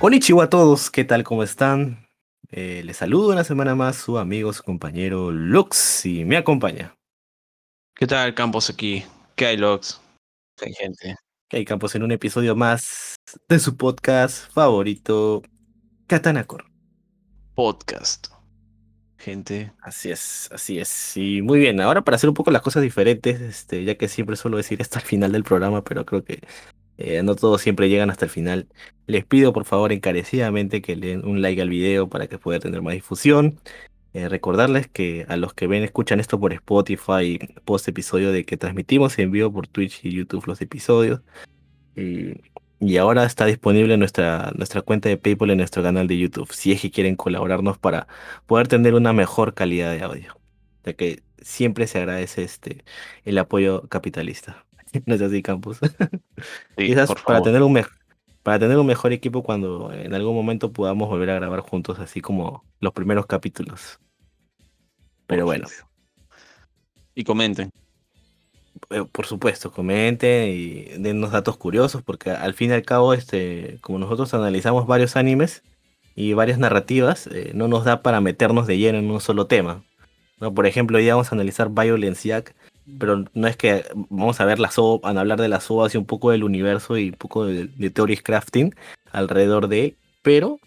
Konnichiwa a todos, ¿qué tal? ¿Cómo están? Eh, les saludo una semana más su amigo, su compañero Lux y me acompaña. ¿Qué tal, Campos aquí? ¿Qué hay, Lux? ¿Qué hay, gente? ¿Qué hay, Campos? En un episodio más de su podcast favorito, Katanakor. Podcast. Gente. Así es, así es. Y muy bien, ahora para hacer un poco las cosas diferentes, este, ya que siempre suelo decir hasta el final del programa, pero creo que eh, no todos siempre llegan hasta el final. Les pido por favor encarecidamente que le den un like al video para que pueda tener más difusión. Eh, recordarles que a los que ven, escuchan esto por Spotify, post episodio de que transmitimos en vivo por Twitch y YouTube los episodios. Y, ahora está disponible nuestra, nuestra cuenta de PayPal en nuestro canal de YouTube, si es que quieren colaborarnos para poder tener una mejor calidad de audio. Ya que siempre se agradece este, el apoyo capitalista. ¿No es así, Campus? Quizás para tener un para tener un mejor equipo cuando en algún momento podamos volver a grabar juntos, así como los primeros capítulos. Pero bueno. Y comenten. Eh, por supuesto, comenten y dennos datos curiosos, porque al fin y al cabo, este, como nosotros analizamos varios animes y varias narrativas, eh, no nos da para meternos de lleno en un solo tema. ¿no? Por ejemplo, hoy vamos a analizar Violence Jack, pero no es que vamos a ver las van a hablar de las OVAs y un poco del universo y un poco de, de crafting alrededor de, pero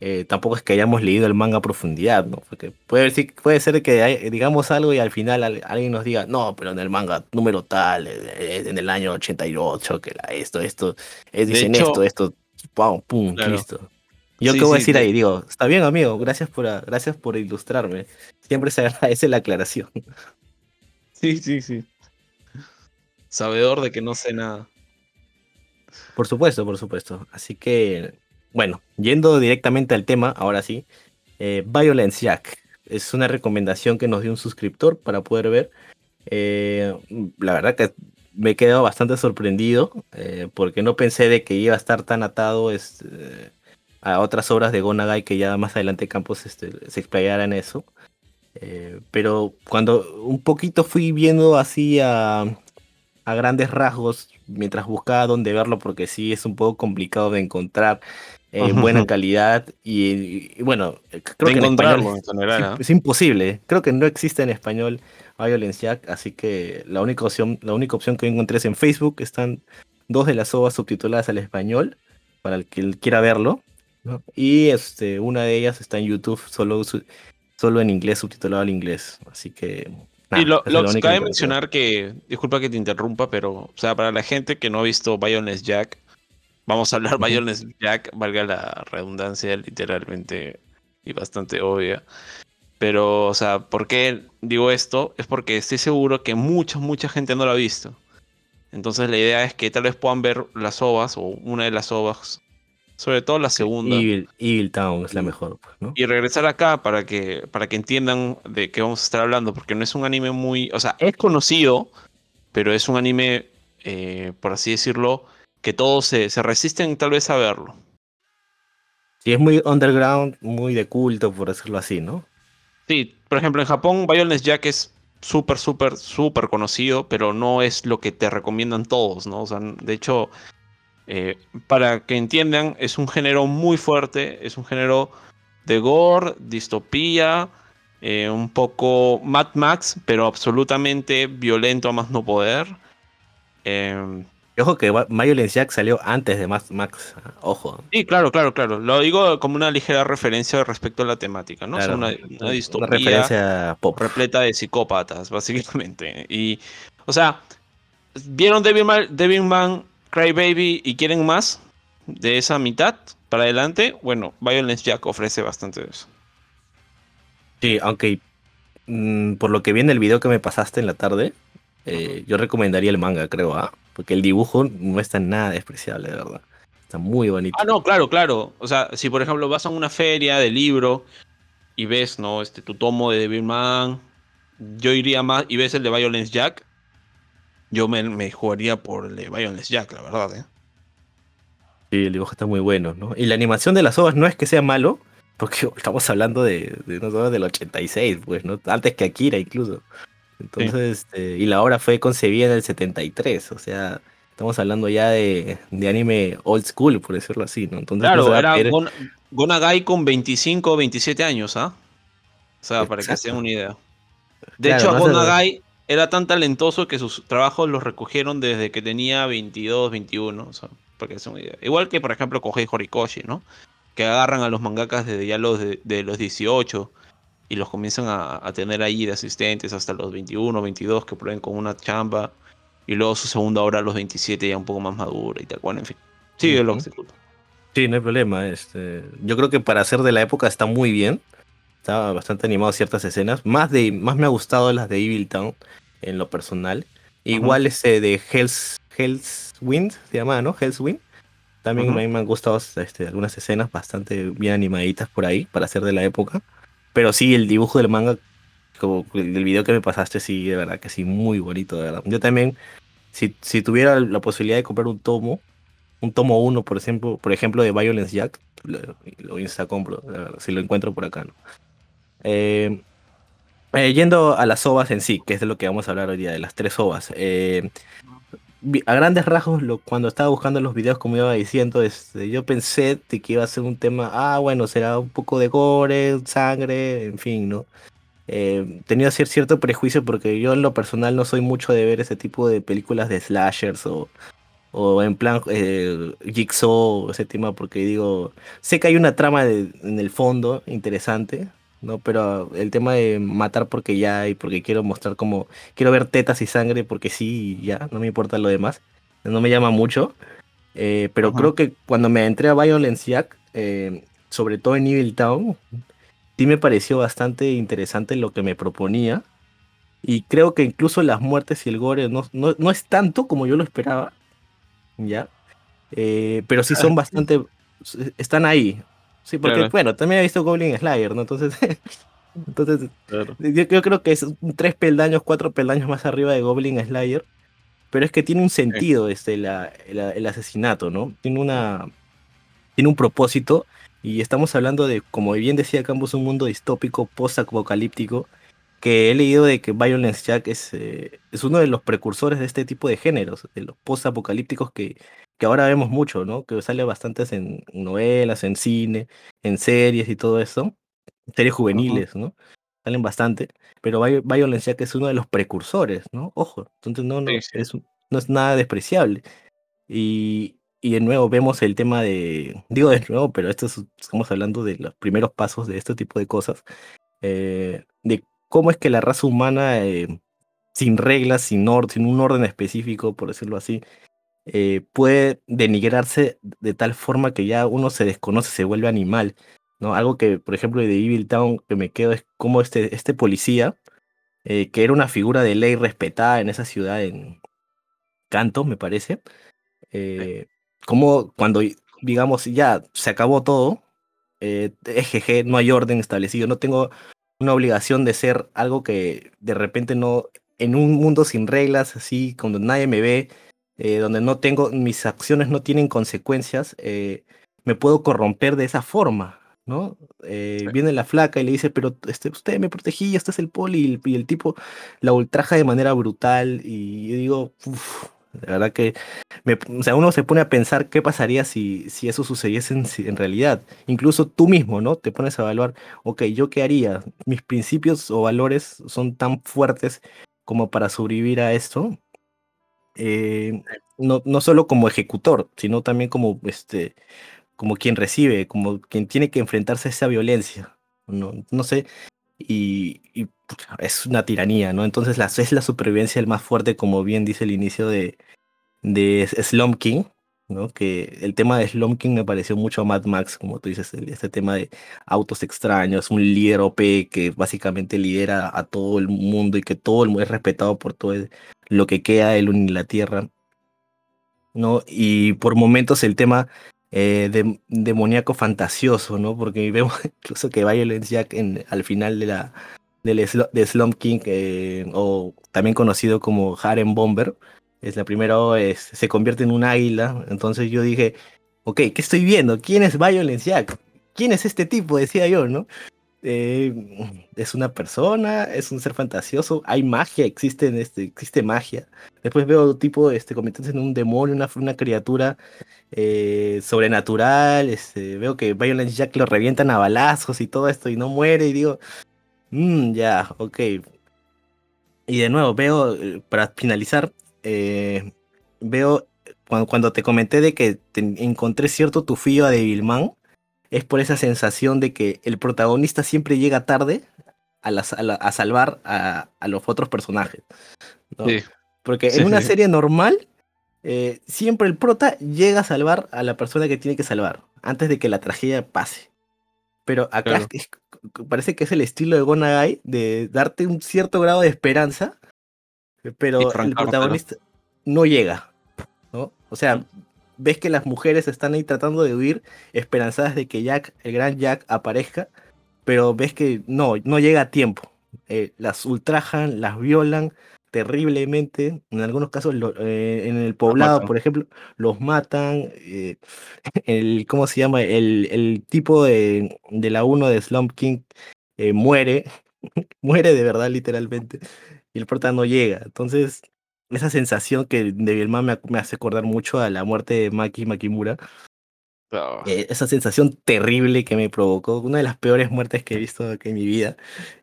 eh, tampoco es que hayamos leído el manga a profundidad, ¿no? Porque puede, puede ser que digamos algo y al final alguien nos diga, no, pero en el manga número tal, eh, eh, en el año 88, que esto, esto, es, dicen esto, esto, pum, listo. Yo qué voy a decir ahí, digo, está bien amigo, gracias por, gracias por ilustrarme. Siempre se agradece la aclaración. Sí, sí, sí. Sabedor de que no sé nada. Por supuesto, por supuesto. Así que, bueno, yendo directamente al tema, ahora sí. Eh, Violence Jack. Es una recomendación que nos dio un suscriptor para poder ver. Eh, la verdad que me he quedado bastante sorprendido eh, porque no pensé de que iba a estar tan atado este, a otras obras de Gonagai que ya más adelante Campos este, se explayara en eso. Eh, pero cuando un poquito fui viendo así a, a, grandes rasgos, mientras buscaba dónde verlo, porque sí es un poco complicado de encontrar en eh, buena calidad y, bueno, creo que en español es, imposible. Creo que no existe en español Violence Jack, así que la única opción, la única opción que encontré es en Facebook. Están dos de las obras subtituladas al español para el que quiera verlo. Y este, una de ellas está en YouTube, solo solo en inglés, subtitulado al inglés. Así que. y lo, lo cabe mencionar que, disculpa que te interrumpa, pero, o sea, para la gente que no ha visto Violence Jack, vamos a hablar Violence Jack, valga la redundancia literalmente y bastante obvia. Pero, o sea, ¿por qué digo esto? Es porque estoy seguro que mucha, mucha gente no lo ha visto. Entonces la idea es que tal vez puedan ver las ovas o una de las ovas sobre todo la segunda. Evil, Town es la mejor, pues, ¿no? Y regresar acá para que, para que entiendan de qué vamos a estar hablando, porque no es un anime muy. O sea, es conocido, pero es un anime, eh, por así decirlo, que todos se, resisten tal vez a verlo. Sí, es muy underground, muy de culto, por decirlo así, ¿no? Sí, por ejemplo, en Japón, Violence Jack es súper, súper, súper conocido, pero no es lo que te recomiendan todos, ¿no? O sea, de hecho, eh, para que entiendan, es un género muy fuerte, es un género de gore, distopía, eh, un poco Mad Max, pero absolutamente violento a más no poder. Eh, ojo que Violence Jack salió antes de Mad Max, ojo. Sí, claro, claro, claro. Lo digo como una ligera referencia respecto a la temática, ¿no? una, distopía referencia pop. repleta de psicópatas, básicamente. Y, o sea, ¿vieron Devilman Cry Baby y quieren más de esa mitad para adelante, bueno, Violence Jack ofrece bastante de eso. Sí, aunque mm, por lo que vi en el video que me pasaste en la tarde, eh, yo recomendaría el manga, creo, ¿ah? porque el dibujo no está nada despreciable, de verdad. Está muy bonito. Ah, no, claro, claro. O sea, si por ejemplo vas a una feria de libro y ves, ¿no? Este, tu tomo de Devilman, yo iría más y ves el de Violence Jack, yo me, jugaría por el de Jack, la verdad, ¿eh? Sí, el dibujo está muy bueno, ¿no? Y la animación de las ovas no es que sea malo, porque estamos hablando de, de del 86, pues, ¿no? Antes que Akira incluso. Entonces, este, y la obra fue concebida en el 73, o sea, Estamos hablando ya de, anime old school, por decirlo así, ¿no? Entonces, claro, era Gonagai con 25 o 27 años, ¿ah? O sea, para que se den una idea. De hecho, Gonagai era tan talentoso que sus trabajos los recogieron desde que tenía 22, 21, o sea, para que se den una idea. Igual que, por ejemplo, Kohei Horikoshi, ¿no? Que agarran a los mangakas desde ya los de, los 18 y los comienzan a, tener ahí de asistentes hasta los 21, 22 que prueben con una chamba y luego su segunda obra a los 27 ya un poco más madura y tal cual, en fin. Sigue lo que se Sí, no hay problema. Este, yo creo que para ser de la época está muy bien. Está bastante animado ciertas escenas. Más, de, más me ha gustado las de Evil Town en lo personal. Igual ese de Hell's, Hell's Wind, se llama, ¿no? Hell's Wind. También a mí me han gustado este, algunas escenas bastante bien animaditas por ahí para ser de la época. Pero sí, el dibujo del manga como del video que me pasaste, sí, de verdad que sí, muy bonito, de verdad. Yo también, si, si tuviera la posibilidad de comprar un tomo, un tomo 1, por ejemplo, por ejemplo, de Violence Jack, lo, lo insta compro, si lo encuentro por acá, ¿no? Eh, eh, yendo a las ovas en sí, que es de lo que vamos a hablar hoy día, de las tres ovas. Eh, a grandes rasgos, lo, cuando estaba buscando los videos, como iba diciendo, este, yo pensé de que iba a ser un tema, ah, bueno, será un poco de gore, sangre, en fin, ¿no? eh, tenía cierto prejuicio porque yo en lo personal no soy mucho de ver ese tipo de películas de slashers o, o en plan eh, Jigsaw, ese tema, porque digo, sé que hay una trama en el fondo interesante, ¿no? Pero el tema de matar porque ya y porque quiero mostrar como, quiero ver tetas y sangre porque sí, ya, no me importa lo demás, no me llama mucho. Eh, pero creo que cuando me entré a Violence Jack, eh, sobre todo en Evil Town, sí me pareció bastante interesante lo que me proponía. Y creo que incluso las muertes y el gore no, no, es tanto como yo lo esperaba. ¿Ya? Eh, pero sí son bastante. Están ahí. Sí, porque, bueno, también he visto Goblin Slayer, ¿no? Entonces. entonces yo, creo que es tres peldaños, cuatro peldaños más arriba de Goblin Slayer. Pero es que tiene un sentido este, el asesinato, ¿no? Tiene una. Tiene un propósito y estamos hablando de, como bien decía Campos, un mundo distópico, post-apocalíptico, que he leído de que Violence Jack es, eh, es uno de los precursores de este tipo de géneros, de los post-apocalípticos que, que ahora vemos mucho, ¿no? Que sale bastantes en novelas, en cine, en series y todo eso, series juveniles, ¿no? Salen bastante, pero Violence Jack es uno de los precursores, ¿no? Ojo, entonces no, no, Es, no es nada despreciable. Y, y de nuevo vemos el tema de, digo de nuevo, pero esto estamos hablando de los primeros pasos de este tipo de cosas, eh, de cómo es que la raza humana, eh, sin reglas, sin, sin un orden específico, por decirlo así, eh, puede denigrarse de tal forma que ya uno se desconoce, se vuelve animal. ¿no? Algo que, por ejemplo, de Evil Town que me quedo es como este, este policía, que era una figura de ley respetada en esa ciudad, en Canto, me parece, eh, como cuando, digamos, ya se acabó todo, eh, EGG, no hay orden establecido, no tengo una obligación de ser algo que de repente no, en un mundo sin reglas, así, cuando nadie me ve, eh, donde no tengo, mis acciones no tienen consecuencias, eh, me puedo corromper de esa forma, ¿no? Eh, viene la flaca y le dice, pero este, usted me protegía, este es el poli, y el, tipo la ultraja de manera brutal, y yo digo, uff, de verdad que o sea, uno se pone a pensar qué pasaría si, si eso sucediese en, realidad. Incluso tú mismo, ¿no? Te pones a evaluar, ok, ¿yo qué haría? Mis principios o valores son tan fuertes como para sobrevivir a esto. Eh, no, no solo como ejecutor, sino también como, este, como quien recibe, como quien tiene que enfrentarse a esa violencia. No, no sé, y, es una tiranía, ¿no? Entonces la, es la supervivencia el más fuerte, como bien dice el inicio de, de Slum King, ¿no? Que el tema de Slum King me pareció mucho a Mad Max, como tú dices, este tema de autos extraños, un líder OP que básicamente lidera a todo el mundo y que todo el mundo es respetado por todo lo que queda de la Tierra, ¿no? Y por momentos el tema eh, de, demoníaco fantasioso, ¿no? Porque vemos incluso que Violence Jack en, al final de la de Slump King, eh, o también conocido como Harem Bomber, es la primera es, se convierte en un águila. Entonces yo dije, ok, ¿qué estoy viendo? ¿Quién es Violence Jack? ¿Quién es este tipo? Decía yo, ¿no? eh, es una persona, es un ser fantasioso, hay magia, existe, este, existe magia. Después veo tipo este, convirtiéndose en un demonio, una, una criatura eh, sobrenatural. Este, veo que Violence Jack lo revientan a balazos y todo esto y no muere. Y digo, mmm, ya, ok. Y de nuevo, veo, eh, para finalizar, veo cuando, cuando, te comenté de que encontré cierto tufillo a Devilman es por esa sensación de que el protagonista siempre llega tarde a, a, salvar a, los otros personajes. Porque en una serie normal, eh, siempre el prota llega a salvar a la persona que tiene que salvar, antes de que la tragedia pase. Pero acá parece que es el estilo de Gonagai de darte un cierto grado de esperanza, pero el protagonista no llega. ¿no? O sea, ves que las mujeres están ahí tratando de huir, esperanzadas de que Jack, el gran Jack, aparezca, pero ves que no, no llega a tiempo. Eh, las ultrajan, las violan terriblemente, en algunos casos eh, en el poblado, por ejemplo, los matan, eh, el, ¿cómo se llama? El, el tipo de, de, la 1 de Slump King muere, muere de verdad literalmente, y el prota no llega, entonces esa sensación que Devilman me, me hace acordar mucho a la muerte de Maki Makimura. Ah. Eh, esa sensación terrible que me provocó, una de las peores muertes que he visto en mi vida,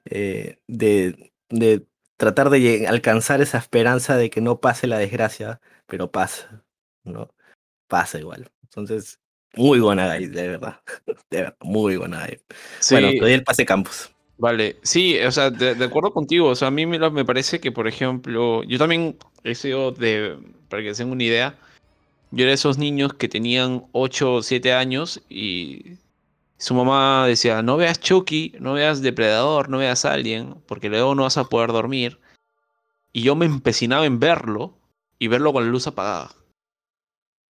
eh, de, de tratar de alcanzar esa esperanza de que no pase la desgracia, pero pasa, ¿no? Pasa igual. Entonces, muy buena de verdad. De verdad, muy buena Bueno, te doy el pase campus. Vale, sí, o sea, de, acuerdo contigo, o sea, a mí me, me, parece que, por ejemplo, yo también he sido de, para que se den una idea, yo era de esos niños que tenían 8 o 7 años y su mamá decía, no veas Chucky, no veas Depredador, no veas Alien, porque luego no vas a poder dormir. Y yo me empecinaba en verlo y verlo con la luz apagada.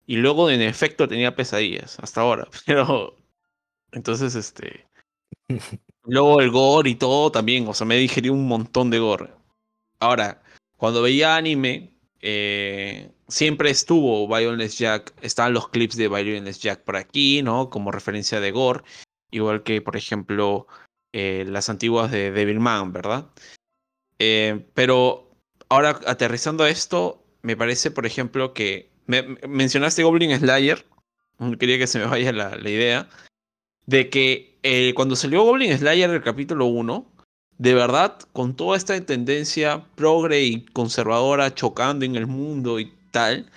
Y luego, en efecto, tenía pesadillas, hasta ahora, pero... Entonces, este... Luego el gore y todo también, o sea, me digerí un montón de gore. Ahora, cuando veía anime, eh, siempre estuvo Violence Jack, estaban los clips de Violence Jack por aquí, ¿no? Como referencia de gore, igual que, por ejemplo, eh, las antiguas de Devilman, ¿verdad? Eh, pero ahora, aterrizando a esto, me parece, por ejemplo, que mencionaste Goblin Slayer, quería que se me vaya la, la idea, de que eh, cuando salió Goblin Slayer el capítulo 1, de verdad, con toda esta tendencia progre y conservadora chocando en el mundo y tal,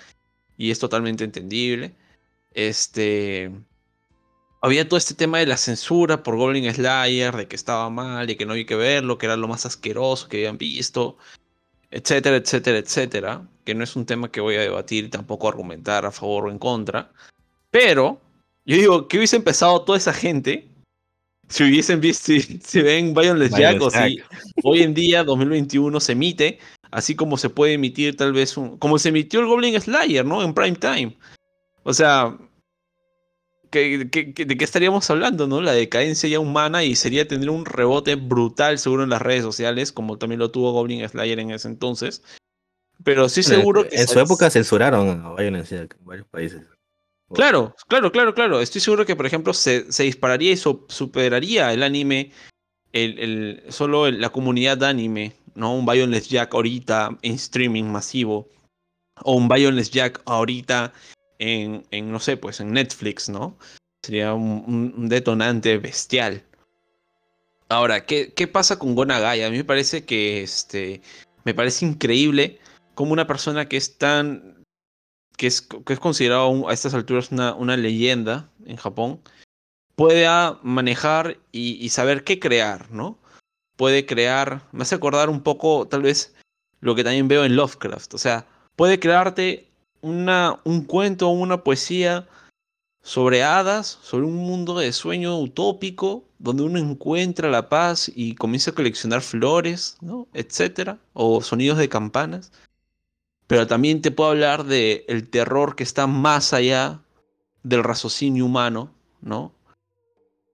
y es totalmente entendible, este... Había todo este tema de la censura por Goblin Slayer, de que estaba mal y que no había que verlo, que era lo más asqueroso que habían visto, etcétera, etcétera, etcétera, que no es un tema que voy a debatir y tampoco argumentar a favor o en contra. Pero, yo digo, que hubiese empezado toda esa gente si hubiesen visto, si, ven Violence Jack, o si hoy en día, 2021, se emite, así como se puede emitir tal vez un. Como se emitió el Goblin Slayer, ¿no? En prime time. O sea. ¿De qué estaríamos hablando, no? La decadencia ya humana y sería tener un rebote brutal, seguro, en las redes sociales, como también lo tuvo Goblin Slayer en ese entonces. Pero sí seguro que. En su época censuraron a Violence Jack en varios países. Claro, claro, claro, claro. Estoy seguro que, por ejemplo, se, se dispararía y superaría el anime, el, solo la comunidad de anime, ¿no? Un Bionless Jack ahorita en streaming masivo, o un Bionless Jack ahorita en, en, no sé, pues en Netflix, ¿no? Sería un, detonante bestial. Ahora, ¿qué, ¿qué, pasa con Gonagai? A mí me parece que este, me parece increíble como una persona que es tan que es, que es considerado a estas alturas una, una leyenda en Japón, pueda manejar y, saber qué crear, ¿no? Puede crear, me hace acordar un poco tal vez lo que también veo en Lovecraft, o sea, puede crearte una, un cuento o una poesía sobre hadas, sobre un mundo de sueño utópico, donde uno encuentra la paz y comienza a coleccionar flores, ¿no? etcétera, o sonidos de campanas pero también te puedo hablar del el terror que está más allá del raciocinio humano, ¿no?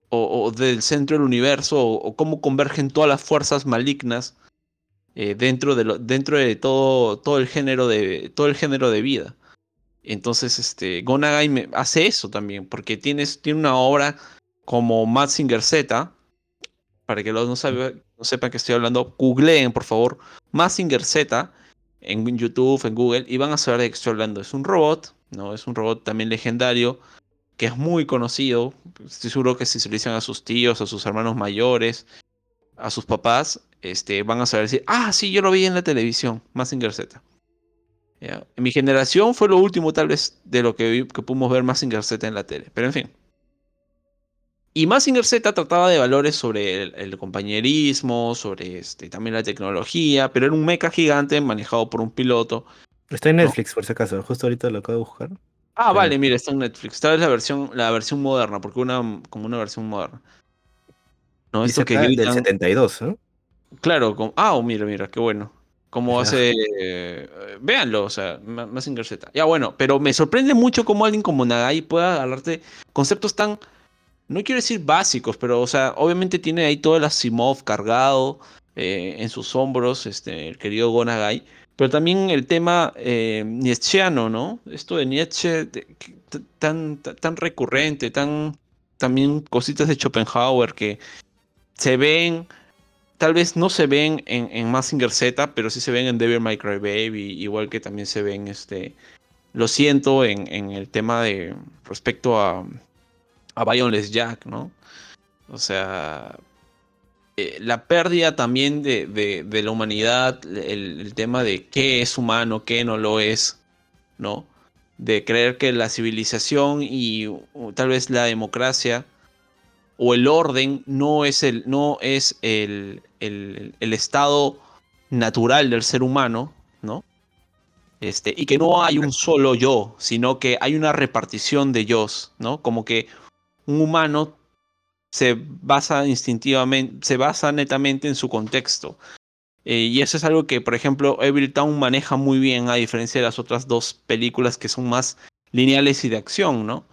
O, del centro del universo, o, cómo convergen todas las fuerzas malignas eh, dentro, de dentro de todo, todo, el género de, todo el género de vida. Entonces, este, Gonagai hace eso también, porque tienes, tiene una obra como Mazinger Z, para que los no, no sepan que estoy hablando, googleen por favor Massinger Z en YouTube, en Google, y van a saber de qué estoy hablando. Es un robot, ¿no? Es un robot también legendario, que es muy conocido. Estoy seguro que si se lo dicen a sus tíos, a sus hermanos mayores, a sus papás, este, van a saber decir, ah, sí, yo lo vi en la televisión, Massinger Z. En mi generación fue lo último tal vez de lo que, vi, que pudimos ver Massinger Z en la tele. Pero en fin. Y Massinger Z trataba de valores sobre el, compañerismo, sobre este, también la tecnología, pero era un mecha gigante manejado por un piloto. Está en Netflix, por si acaso. Justo ahorita lo acabo de buscar. Ah, vale, mira, está en Netflix. Esta vez la versión, la versión moderna, porque una como una versión moderna. No, esto que del 72, ¿eh? Claro, ah, oh, mira, mira, qué bueno. Como hace. Eh, véanlo, o sea, más Z. Ya bueno, pero me sorprende mucho cómo alguien como Nagai pueda agarrarte conceptos tan. No quiero decir básicos, pero, o sea, obviamente tiene ahí todo el Asimov cargado eh, en sus hombros, este, el querido Gonagai. Pero también el tema eh, nietzscheano, ¿no? Esto de Nietzsche tan, tan recurrente, tan. También cositas de Schopenhauer que se ven tal vez no se ven en, en Massinger Z, pero sí se ven en Devil May Cry Baby, igual que también se ven, este, lo siento, en, en el tema de respecto a, a Bionless Jack, ¿no? O sea, eh, la pérdida también de, de, la humanidad, el, tema de qué es humano, qué no lo es, ¿no? De creer que la civilización y tal vez la democracia o el orden no es el, no es el, el, estado natural del ser humano, ¿no? Este, y que no hay un solo yo, sino que hay una repartición de yo, ¿no? Como que un humano se basa instintivamente, se basa netamente en su contexto. Eh, y eso es algo que, por ejemplo, Evil Town maneja muy bien, a diferencia de las otras dos películas que son más lineales y de acción, ¿no?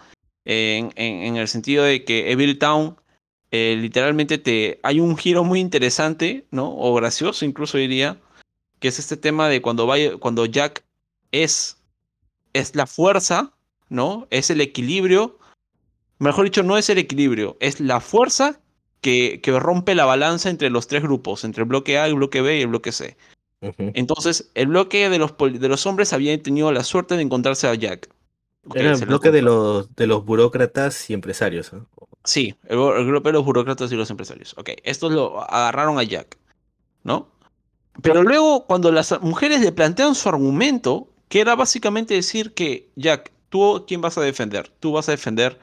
en, el sentido de que Evil Town eh, literalmente te hay un giro muy interesante, ¿no? O gracioso incluso diría, que es este tema de cuando, cuando Jack es, es la fuerza, ¿no? Es el equilibrio. Mejor dicho, no es el equilibrio, es la fuerza que, que rompe la balanza entre los tres grupos, entre el bloque A, el bloque B y el bloque C. Entonces, el bloque de los, de los hombres había tenido la suerte de encontrarse a Jack. Era el bloque de los, de los burócratas y empresarios. Sí, el, grupo de los burócratas y los empresarios. Ok, estos lo agarraron a Jack, ¿no? Pero luego, cuando las mujeres le plantean su argumento, que era básicamente decir que, Jack, tú, ¿quién vas a defender? Tú vas a defender,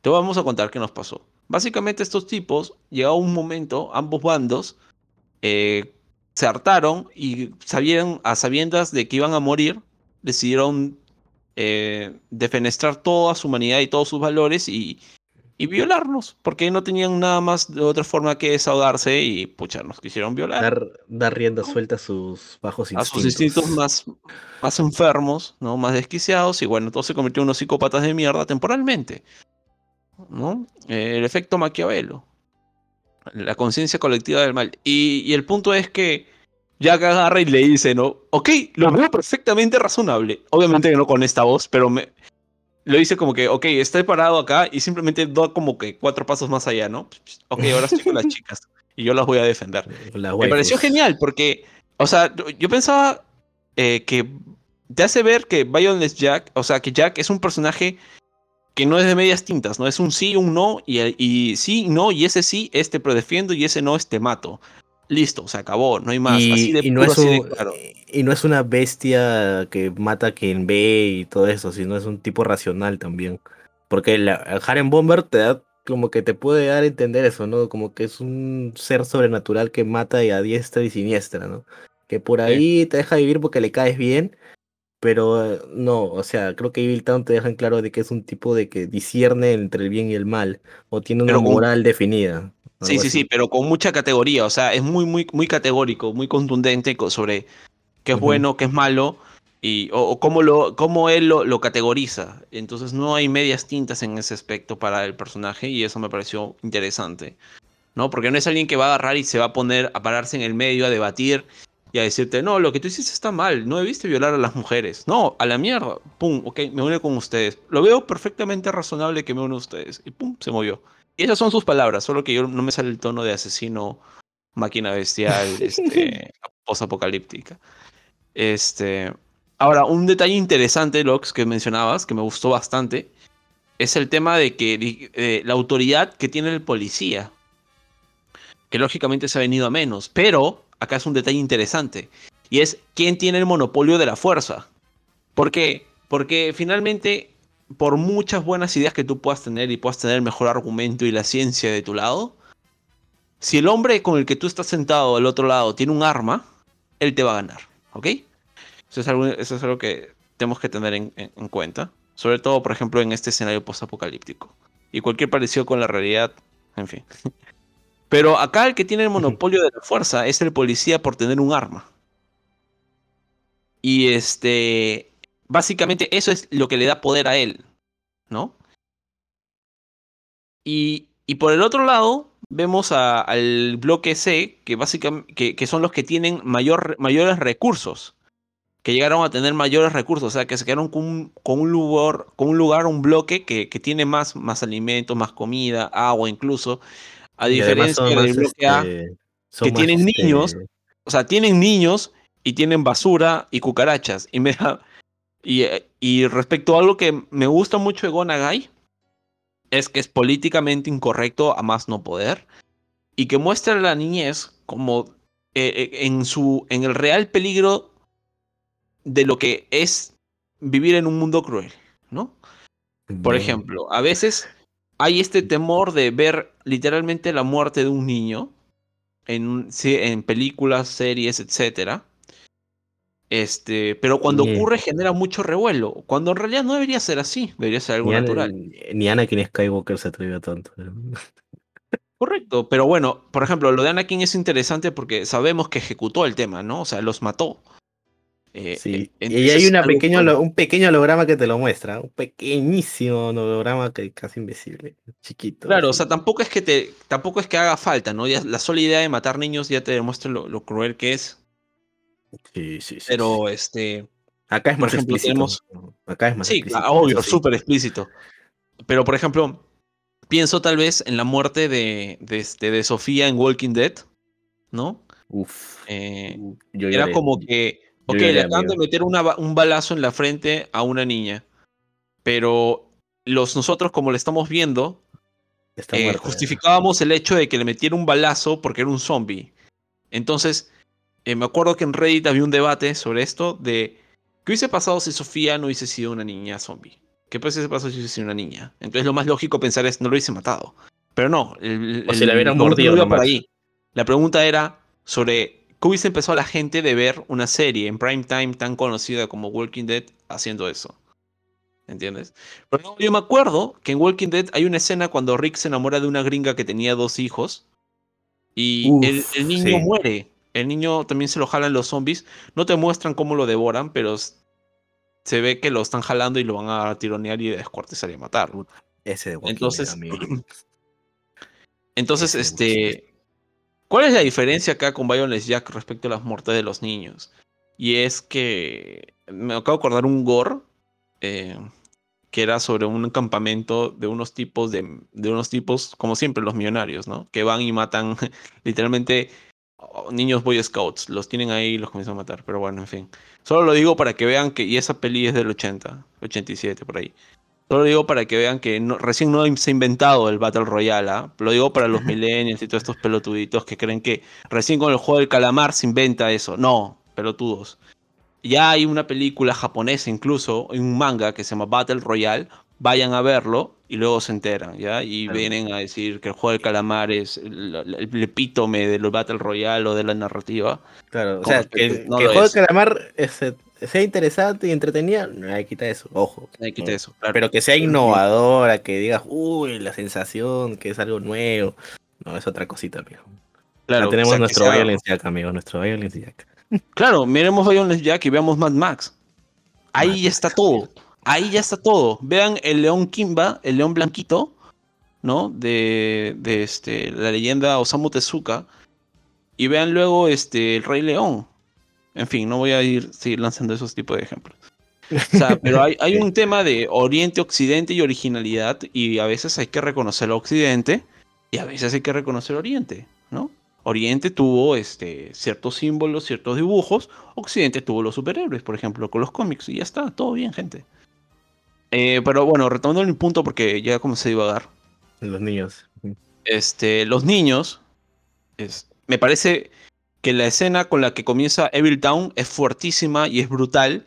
te vamos a contar qué nos pasó. Básicamente estos tipos, llegado un momento, ambos bandos, eh, se hartaron y sabían, a sabiendas de que iban a morir, decidieron eh, defenestrar toda su humanidad y todos sus valores y, y violarnos, porque no tenían nada más de otra forma que desahogarse y pucha, nos quisieron violar. Dar, dar rienda suelta a sus bajos instintos. A sus instintos más, más enfermos, ¿no? Más desquiciados, y bueno, todo se convirtió en unos psicópatas de mierda temporalmente. ¿No? Eh, el efecto Maquiavelo. La conciencia colectiva del mal. Y, y, el punto es que Jack agarra y le dice, ¿no? Ok, lo veo perfectamente razonable. Obviamente no con esta voz, pero me, lo dice como que, ok, estoy parado acá y simplemente da como que cuatro pasos más allá, ¿no? Ok, ahora estoy con las chicas y yo las voy a defender. Me pareció genial porque, o sea, yo pensaba eh, que te hace ver que Violence Jack, o sea, que Jack es un personaje que no es de medias tintas, ¿no? Es un sí, un no, y, y sí, no, y ese sí, este pero defiendo y ese no, este mato listo, se acabó, no hay más. Y, no es y no es una bestia que mata a quien ve y todo eso, sino es un tipo racional también. Porque el, Harem Bomber te da como que te puede dar a entender eso, ¿no? Como que es un ser sobrenatural que mata y a diestra y siniestra, ¿no? Que por ahí te deja vivir porque le caes bien, pero no, o sea, creo que Evil Town te deja en claro de que es un tipo de que discierne entre el bien y el mal, o tiene una moral definida. Sí, sí, sí, pero con mucha categoría, o sea, es muy, muy, muy categórico, muy contundente sobre qué es bueno, qué es malo, y, o, cómo, lo, cómo él lo, lo, categoriza. Entonces no hay medias tintas en ese aspecto para el personaje y eso me pareció interesante. ¿no? Porque no es alguien que va a agarrar y se va a poner a pararse en el medio a debatir y a decirte, no, lo que tú hiciste está mal, no debiste violar a las mujeres. No, a la mierda, pum, ok, me une con ustedes. Lo veo perfectamente razonable que me une a ustedes. Y pum, se movió. Y esas son sus palabras, solo que yo no me sale el tono de asesino, máquina bestial, este, post-apocalíptica. Este, ahora, un detalle interesante, Lox, que mencionabas, que me gustó bastante, es el tema de que eh, la autoridad que tiene el policía, que lógicamente se ha venido a menos, pero acá es un detalle interesante, y es quién tiene el monopolio de la fuerza. ¿Por qué? Porque finalmente, por muchas buenas ideas que tú puedas tener y puedas tener el mejor argumento y la ciencia de tu lado, si el hombre con el que tú estás sentado al otro lado tiene un arma, él te va a ganar, ¿ok? Eso es algo, que tenemos que tener en, en cuenta, sobre todo, por ejemplo, en este escenario post-apocalíptico. Y cualquier parecido con la realidad, en fin. Pero acá el que tiene el monopolio de la fuerza es el policía por tener un arma. Y este, básicamente eso es lo que le da poder a él, ¿no? Y, y por el otro lado, vemos al bloque C, que básicamente que, son los que tienen mayor, mayores recursos, que llegaron a tener mayores recursos, o sea, que se quedaron con un, con un lugar, con un lugar, un bloque que, que tiene más, más alimentos, más comida, agua incluso, a diferencia del bloque A, este, que tienen este, niños, o sea, tienen niños y tienen basura y cucarachas. Y, me y, y respecto a algo que me gusta mucho de Gonagai, es que es políticamente incorrecto a más no poder y que muestra a la niñez como eh, eh, en, su, en el real peligro de lo que es vivir en un mundo cruel, ¿no? Por ejemplo, a veces hay este temor de ver literalmente la muerte de un niño en, en películas, series, etc. Este, pero cuando ocurre genera mucho revuelo, cuando en realidad no debería ser así, debería ser algo natural. ni Anakin Skywalker se atrevió tanto. Correcto, pero bueno, por ejemplo, lo de Anakin es interesante porque sabemos que ejecutó el tema, ¿no? O sea, los mató. Eh, sí. Eh, y hay una pequeño, un pequeño holograma que te lo muestra, un pequeñísimo holograma que casi invisible, chiquito. Claro, o sea, tampoco es que te, tampoco es que haga falta, ¿no? Ya, la sola idea de matar niños ya te demuestra lo, cruel que es. Sí, sí, sí. Pero este. Acá es más explícito. Acá es más sí, obvio, súper explícito. Pero por ejemplo, pienso tal vez en la muerte de, de, este, de Sofía en Walking Dead, ¿no? Uf. Eh, era como que Ok, le acaban de meter un balazo en la frente a una niña. Pero los nosotros, como le estamos viendo, eh, justificábamos el hecho de que le metiera un balazo porque era un zombie. Entonces, eh, me acuerdo que en Reddit había un debate sobre esto de qué hubiese pasado si Sofía no hubiese sido una niña zombie. ¿Qué hubiese pasado si hubiese sido una niña? Entonces lo más lógico pensar es no lo hubiese matado. Pero no. o si la hubieran mordido. ahí. La pregunta era sobre ¿Qué hubiese empezado la gente de ver una serie en prime time tan conocida como Walking Dead haciendo eso? ¿Entiendes? Pero yo me acuerdo que en Walking Dead hay una escena cuando Rick se enamora de una gringa que tenía dos hijos y el, niño muere. El niño también se lo jalan los zombies. No te muestran cómo lo devoran, pero se ve que lo están jalando y lo van a tironear y descuartizar y matar. Ese de Walking entonces, entonces, este, ¿Cuál es la diferencia acá con Violence Jack respecto a las muertes de los niños? Y es que me acabo de acordar un gore eh, que era sobre un campamento de unos tipos de, unos tipos, como siempre, los millonarios, ¿no? Que van y matan literalmente niños Boy Scouts. Los tienen ahí y los comienzan a matar. Pero bueno, en fin. Solo lo digo para que vean que. Y esa peli es del 80, 87, por ahí. Solo lo digo para que vean que recién no se ha inventado el Battle Royale. ¿ah? Lo digo para los millennials y todos estos pelotuditos que creen que recién con el juego del calamar se inventa eso. No, pelotudos. Ya hay una película japonesa incluso, un manga que se llama Battle Royale. Vayan a verlo y luego se enteran, ¿ya? Y vienen a decir que el juego del calamar es el, epítome del Battle Royale o de la narrativa. Claro, o sea, que, el juego del calamar es sea interesante y entretenida, no hay que quitar eso, ojo. No hay que quitar eso, Pero que sea innovadora, que digas, uy, la sensación, que es algo nuevo. No, es otra cosita, amigo. Claro, ya tenemos nuestro sea... Violence Jack, amigo, nuestro Violence Jack. Claro, miremos Violence Jack y veamos Mad Max. Ahí ya está todo. Ahí ya está todo. Vean el león Kimba, el león blanquito, ¿no? De, de este, la leyenda Osamu Tezuka. Y vean luego este, el Rey León. En fin, no voy a ir seguir lanzando esos tipos de ejemplos. O sea, pero hay, hay un tema de Oriente, Occidente y originalidad, y a veces hay que reconocer el Occidente y a veces hay que reconocer Oriente, ¿no? Oriente tuvo este, ciertos símbolos, ciertos dibujos, Occidente tuvo los superhéroes, por ejemplo, con los cómics, y ya está, todo bien, gente. Eh, pero bueno, retomando el punto porque ya como se iba a dar. Los niños. Este, los niños, es, me parece que la escena con la que comienza Evil Town es fuertísima y es brutal.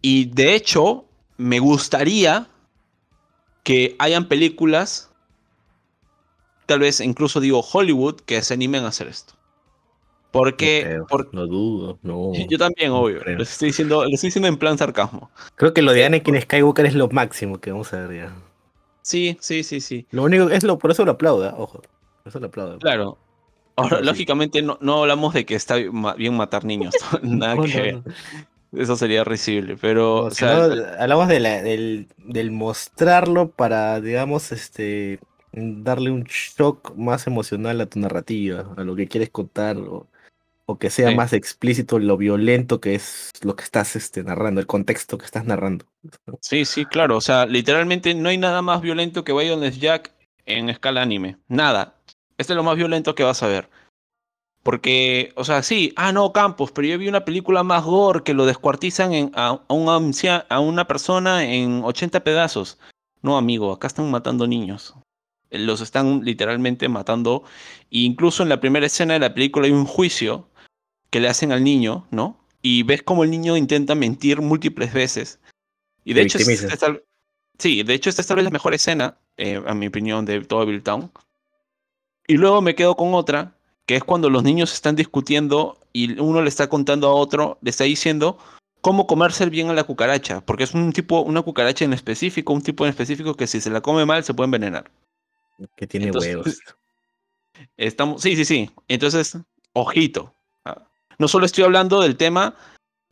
Y de hecho, me gustaría que hayan películas, tal vez incluso digo Hollywood, que se animen a hacer esto. Porque, no, dudo, no. Yo también, obvio. lo, estoy diciendo, lo estoy diciendo en plan sarcasmo. Creo que lo de Anakin Skywalker es lo máximo que vamos a ver ya. Sí, sí, sí, sí. Lo único es lo, por eso lo aplauda, ojo. Por eso lo aplaudo. Claro. Ahora, lógicamente no, no, hablamos de que está bien matar niños. Nada que Eso sería risible, pero. hablamos de del, del mostrarlo para, digamos, este darle un shock más emocional a tu narrativa, a lo que quieres contar, o, o que sea más explícito lo violento que es lo que estás este, narrando, el contexto que estás narrando. Sí, sí, claro. O sea, literalmente no hay nada más violento que Bionis Jack en escala anime. Nada. Este es lo más violento que vas a ver. Porque, o sea, sí, ah, no, Campos, pero yo vi una película más gore que lo descuartizan en, a, a, a una persona en 80 pedazos. No, amigo, acá están matando niños. Los están literalmente matando. E incluso en la primera escena de la película hay un juicio que le hacen al niño, ¿no? Y ves como el niño intenta mentir múltiples veces. Y de hecho, esta, sí, de hecho, esta es tal vez la mejor escena, eh, a mi opinión, de todo Bill Town. Y luego me quedo con otra, que es cuando los niños están discutiendo y uno le está contando a otro, le está diciendo cómo comerse bien a la cucaracha, porque es un tipo, una cucaracha en específico, un tipo en específico que si se la come mal se puede envenenar. Que tiene huevos. Estamos, sí, sí, sí. Entonces, ojito, no solo estoy hablando del tema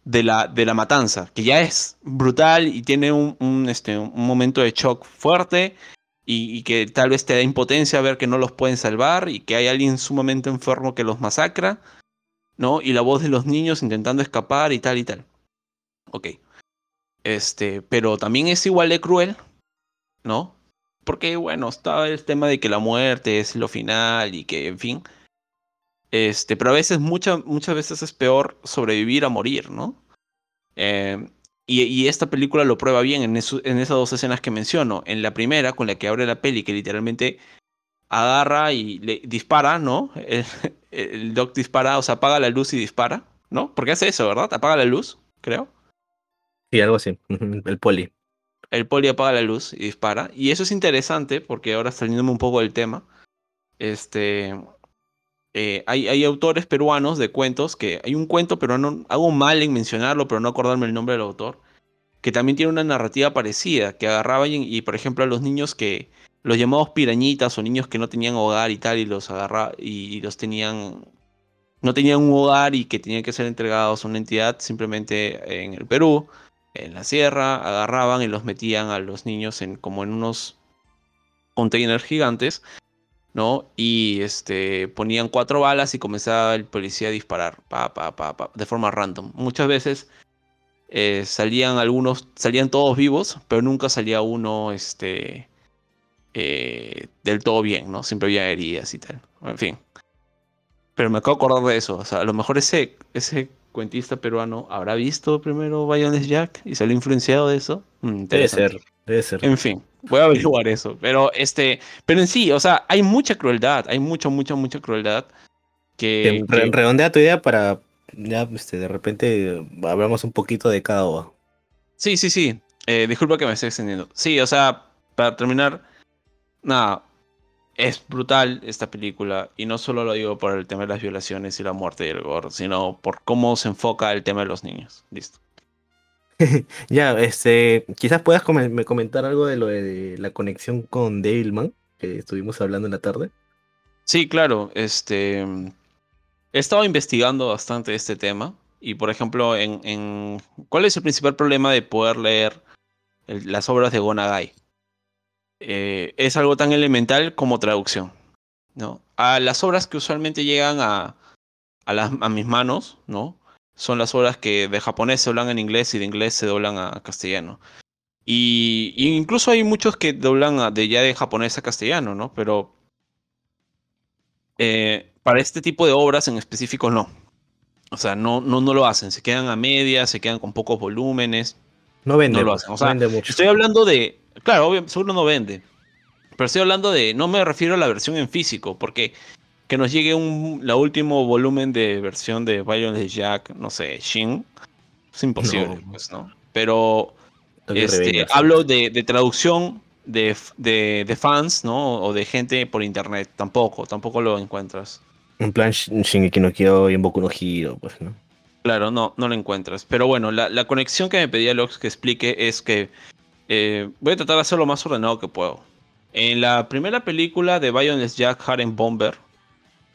de la, de la matanza, que ya es brutal y tiene un, este, un momento de shock fuerte y, que tal vez te da impotencia ver que no los pueden salvar y que hay alguien sumamente enfermo que los masacra, ¿no? Y la voz de los niños intentando escapar y tal y tal. Ok. Este, pero también es igual de cruel, ¿no? Porque, bueno, está el tema de que la muerte es lo final y que, en fin, este, pero a veces, muchas muchas veces es peor sobrevivir a morir, ¿no? Eh, y, esta película lo prueba bien en, en esas dos escenas que menciono. En la primera, con la que abre la peli, que literalmente agarra y le dispara, ¿no? El, el, Doc dispara, o sea, apaga la luz y dispara, ¿no? Porque hace eso, ¿verdad? Apaga la luz, creo. Sí, algo así. El poli. El poli apaga la luz y dispara. Y eso es interesante porque ahora saliéndome un poco del tema. Este, eh, hay, autores peruanos de cuentos que hay un cuento peruano, hago mal en mencionarlo, pero no acordarme el nombre del autor, que también tiene una narrativa parecida, que agarraba y, por ejemplo a los niños que los llamados pirañitas o niños que no tenían hogar y tal y los agarra y, los tenían no tenían un hogar y que tenían que ser entregados a una entidad simplemente en el Perú, en la sierra, agarraban y los metían a los niños en como en unos containers gigantes ¿no? Y este, ponían cuatro balas y comenzaba el policía a disparar, pa, pa, pa, pa de forma random. Muchas veces eh, salían algunos, salían todos vivos, pero nunca salía uno este, eh, del todo bien, ¿no? Siempre había heridas y tal. En fin. Pero me acabo de acordar de eso. O sea, a lo mejor ese, ese cuentista peruano habrá visto primero Bayones Jack y salió influenciado de eso. Mm, debe ser, debe ser. En fin. Voy a averiguar eso. Pero este, pero en sí, o sea, hay mucha crueldad, hay mucha, mucha, mucha crueldad. Que, Redondea tu idea para ya este, de repente hablamos un poquito de cada uno. Sí, sí, sí. Eh, disculpa que me esté extendiendo. Sí, o sea, para terminar, nada, es brutal esta película. Y no solo lo digo por el tema de las violaciones y la muerte y el gore, sino por cómo se enfoca el tema de los niños. Listo. ya, este, quizás puedas comentar algo de lo de la conexión con Devilman, que estuvimos hablando en la tarde. Sí, claro, este, he estado investigando bastante este tema y, por ejemplo, en, ¿cuál es el principal problema de poder leer las obras de Gonagai? Eh, es algo tan elemental como traducción, ¿no? A las obras que usualmente llegan a, a, las, a mis manos, ¿no? Son las obras que de japonés se doblan en inglés y de inglés se doblan a castellano. Y, incluso hay muchos que doblan de ya de japonés a castellano, ¿no? Pero eh, para este tipo de obras en específico no. O sea, no, no, no lo hacen. Se quedan a medias, se quedan con pocos volúmenes. No vende. No lo hacen. O sea, estoy hablando de. Claro, obvio, seguro no vende. Pero estoy hablando de. No me refiero a la versión en físico, porque que nos llegue un la último volumen de versión de de Jack, no sé, Shin. Es imposible, pues, ¿no? Pero este, hablo de, traducción de, de, fans, ¿no? O de gente por internet. Tampoco, tampoco lo encuentras. En plan Shingeki no Kyo y en Boku no Hero, pues, ¿no? Claro, no, no lo encuentras. Pero bueno, la, conexión que me pedía Lox que explique es que eh, voy a tratar de hacerlo lo más ordenado que puedo. En la primera película de Bionless Jack Harem Bomber,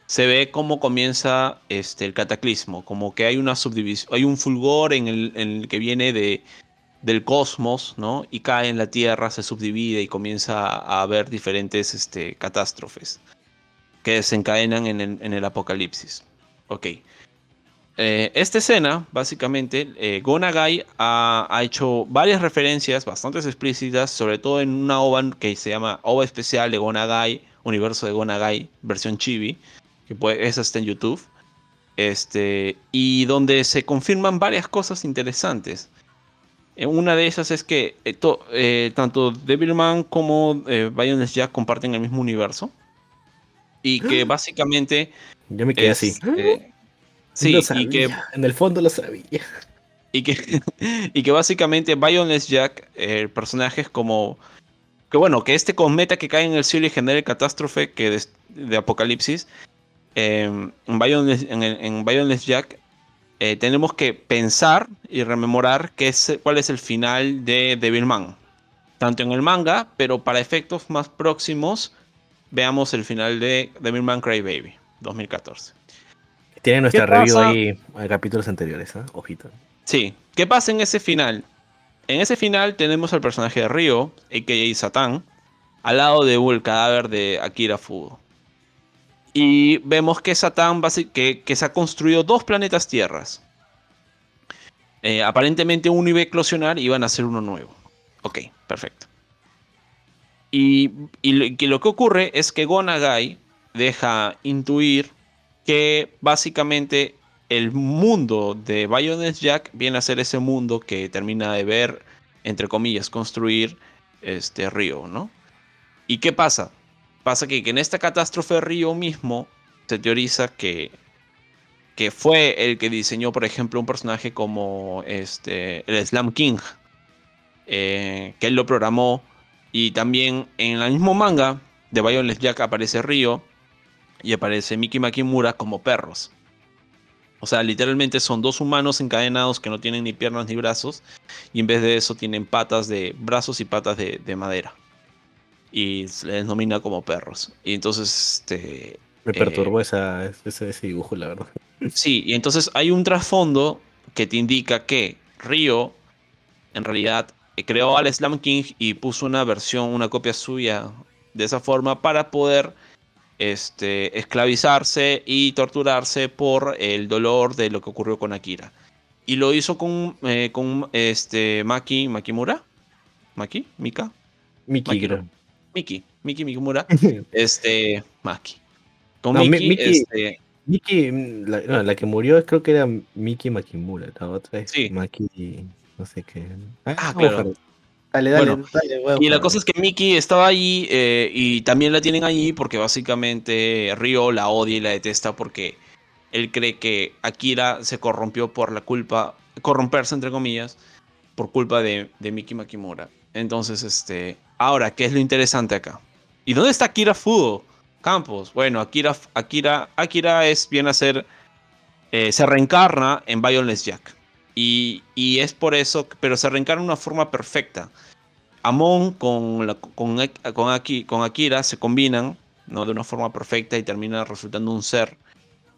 se ve cómo comienza este, el cataclismo, como que hay una subdivisión, hay un fulgor en el, en el que viene de, del cosmos, ¿no? Y cae en la Tierra, se subdivide y comienza a, haber diferentes este, catástrofes que desencadenan en el, apocalipsis. Ok. Eh, esta escena, básicamente, eh, Gonagai ha, hecho varias referencias bastante explícitas, sobre todo en una OVA que se llama OVA especial de Gonagai, Universo de Gonagai, versión chibi, que puede, esa está en YouTube, este, y donde se confirman varias cosas interesantes. Eh, una de esas es que eh, eh, tanto Devilman como eh, Jack comparten el mismo universo. Y que básicamente. Yo me quedé así. sí, y que. En el fondo lo sabía. Y que, y que básicamente Bionless Jack, el personaje es como. Que bueno, que este cometa que cae en el cielo y genera el catástrofe que de, Apocalipsis. En, en, en Jack eh, tenemos que pensar y rememorar qué es, cuál es el final de Devilman. Tanto en el manga, pero para efectos más próximos, veamos el final de Devilman Crybaby 2014. Tiene nuestra review ahí a capítulos anteriores, ¿eh? ojito. Sí, ¿qué pasa en ese final? En ese final tenemos al personaje de Ryo, a.k.a. Satán, al lado de el cadáver de Akira Fudo. Y vemos que Satán que, se ha construido dos planetas tierras. Eh, aparentemente uno iba a eclosionar y iban a hacer uno nuevo. Ok, perfecto. Y, lo, que ocurre es que Gonagai deja intuir que básicamente el mundo de Bioness Jack viene a ser ese mundo que termina de ver, entre comillas, construir este río, ¿no? ¿Y qué pasa? Pasa que, en esta catástrofe Río mismo se teoriza que, que fue el que diseñó, por ejemplo, un personaje como este, el Slam King, eh, que él lo programó. Y también en el mismo manga de Violet Jack aparece Río y aparece Miki Makimura como perros. O sea, literalmente son dos humanos encadenados que no tienen ni piernas ni brazos. Y en vez de eso tienen patas de brazos y patas de madera y se les denomina como perros. Y entonces, este... Me perturbó eh, esa, ese, dibujo, la verdad. Sí, y entonces hay un trasfondo que te indica que Río, en realidad, creó al Slam King y puso una versión, una copia suya de esa forma para poder este, esclavizarse y torturarse por el dolor de lo que ocurrió con Akira. Y lo hizo con, eh, con este, Maki, Makimura. ¿Maki? ¿Mika? Miki, Miki, Miki Mikumura, este, Maki. Con Miki, este... Miki la, la, que murió creo que era Miki Makimura, la otra es sí. Maki, no sé qué. Ah, ah claro. Dale, dale, bueno, dale y la cosa es que Miki estaba ahí eh, y también la tienen allí porque básicamente Ryo la odia y la detesta porque él cree que Akira se corrompió por la culpa, corromperse entre comillas, por culpa de, de Miki Makimura. Entonces, este, ahora, ¿qué es lo interesante acá? ¿Y dónde está Akira Fudo? Campos. Bueno, Akira, Akira, Akira es bien hacer, eh, se reencarna en Violence Jack. Y, y, es por eso, pero se reencarna de una forma perfecta. Amon con, con, con, con Akira se combinan ¿no? de una forma perfecta y termina resultando un ser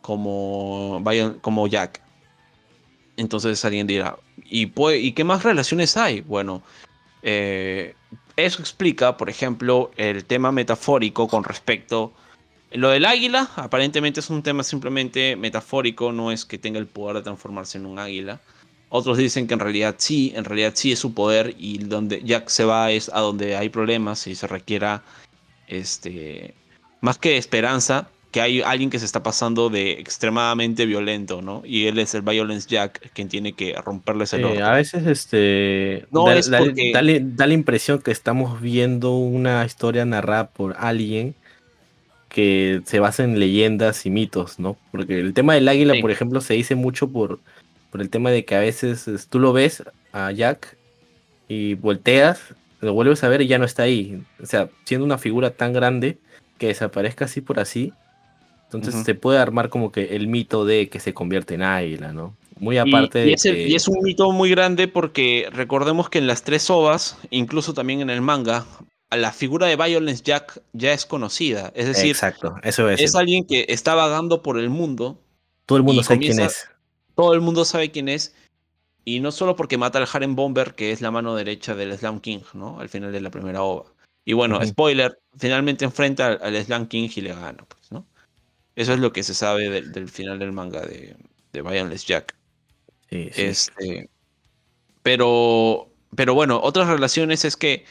como, como Jack. Entonces alguien dirá, ¿y, ¿y qué más relaciones hay? Bueno, eh, eso explica, por ejemplo, el tema metafórico con respecto Lo del águila, aparentemente es un tema simplemente metafórico, no es que tenga el poder de transformarse en un águila. Otros dicen que en realidad sí, en realidad sí es su poder y donde Jack se va es a donde hay problemas y se requiera este más que esperanza, que hay alguien que se está pasando de extremadamente violento, ¿no? Y él es el Violence Jack quien tiene que romperles el A veces este da, la impresión que estamos viendo una historia narrada por alguien que se basa en leyendas y mitos, ¿no? Porque el tema del águila, por ejemplo, se dice mucho por, por el tema de que a veces tú lo ves a Jack y volteas, lo vuelves a ver y ya no está ahí. O sea, siendo una figura tan grande que desaparezca así por así, entonces se puede armar como que el mito de que se convierte en águila, ¿no? Muy aparte y, de. y es un mito muy grande porque recordemos que en las tres ovas, incluso también en el manga, la figura de Violence Jack ya es conocida. Es decir, Exacto, eso es. es alguien que está vagando por el mundo. Todo el mundo sabe quién es. Todo el mundo sabe quién es. Y no solo porque mata al Harem Bomber, que es la mano derecha del Slam King, ¿no? Al final de la primera ova. Y bueno, spoiler, finalmente enfrenta al, Slam King y le gana, pues, ¿no? Eso es lo que se sabe del, final del manga de, de Violence Jack. Sí, sí. Este, pero, pero bueno, otras relaciones es que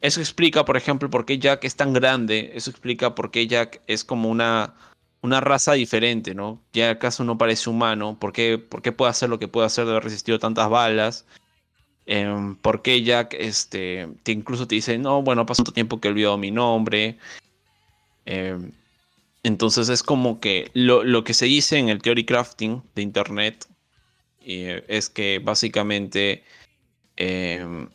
eso explica, por ejemplo, por qué Jack es tan grande. Eso explica por qué Jack es como una, una raza diferente, ¿no? Ya acaso no parece humano. ¿Por qué, por qué puede hacer lo que puede hacer de haber resistido tantas balas? Em, ¿Por qué Jack este, te incluso te dice, no, bueno, pasó tanto tiempo que olvidó mi nombre? Em, entonces es como que lo, que se dice en el theory crafting de internet eh, es que básicamente em,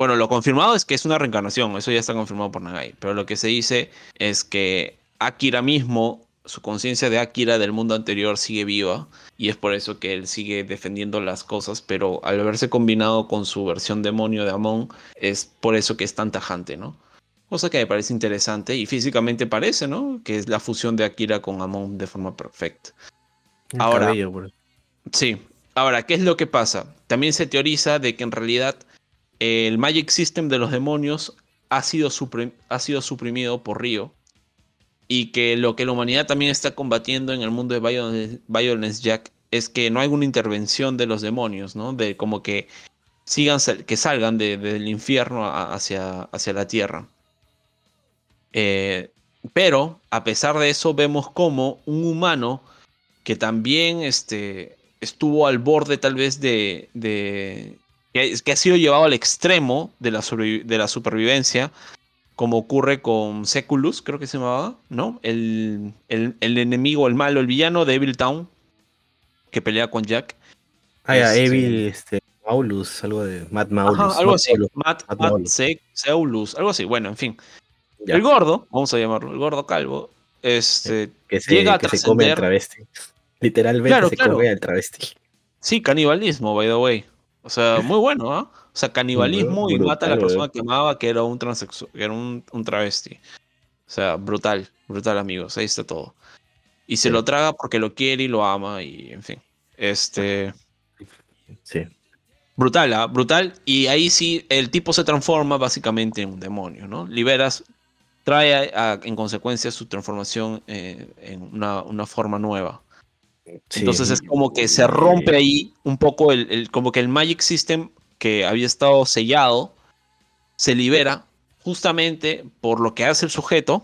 bueno, lo confirmado es que es una reencarnación, eso ya está confirmado por Nagai, pero lo que se dice es que Akira mismo, su conciencia de Akira del mundo anterior sigue viva y es por eso que él sigue defendiendo las cosas, pero al haberse combinado con su versión demonio de Amon, es por eso que es tan tajante, ¿no? Cosa que me parece interesante y físicamente parece, ¿no? Que es la fusión de Akira con Amon de forma perfecta. Ahora, sí. Ahora, ¿qué es lo que pasa? También se teoriza de que en realidad el Magic System de los demonios ha sido, ha sido suprimido por Río y que lo que la humanidad también está combatiendo en el mundo de Violence, Jack es que no hay una intervención de los demonios, ¿no? De como que sigan, que salgan del infierno hacia, hacia la tierra. Eh, pero, a pesar de eso, vemos como un humano que también este, estuvo al borde tal vez de, que, ha sido llevado al extremo de la, de la supervivencia, como ocurre con Seculus, creo que se llamaba, ¿no? El, el, enemigo, el malo, el villano de Evil Town, que pelea con Jack. Ah, este... Evil, este, Maulus, algo de Matt Maulus. algo así, Matt, Seulus, algo así, bueno, en fin. El gordo, vamos a llamarlo, el gordo calvo, este, que se, llega a que se come el travesti. Literalmente se come el travesti. Sí, canibalismo, by the way. O sea, muy bueno, ¿ah? O sea, canibalismo y mata a la persona que amaba que era un transexual, que era un, travesti. O sea, brutal, brutal, amigos. Ahí está todo. Y se lo traga porque lo quiere y lo ama y, en fin. Este. Sí. Brutal, ¿ah? Brutal. Y ahí sí, el tipo se transforma básicamente en un demonio, ¿no? Liberas, trae en consecuencia su transformación eh, en una, una forma nueva. Entonces es como que se rompe ahí un poco el, como que el Magic System que había estado sellado se libera justamente por lo que hace el sujeto,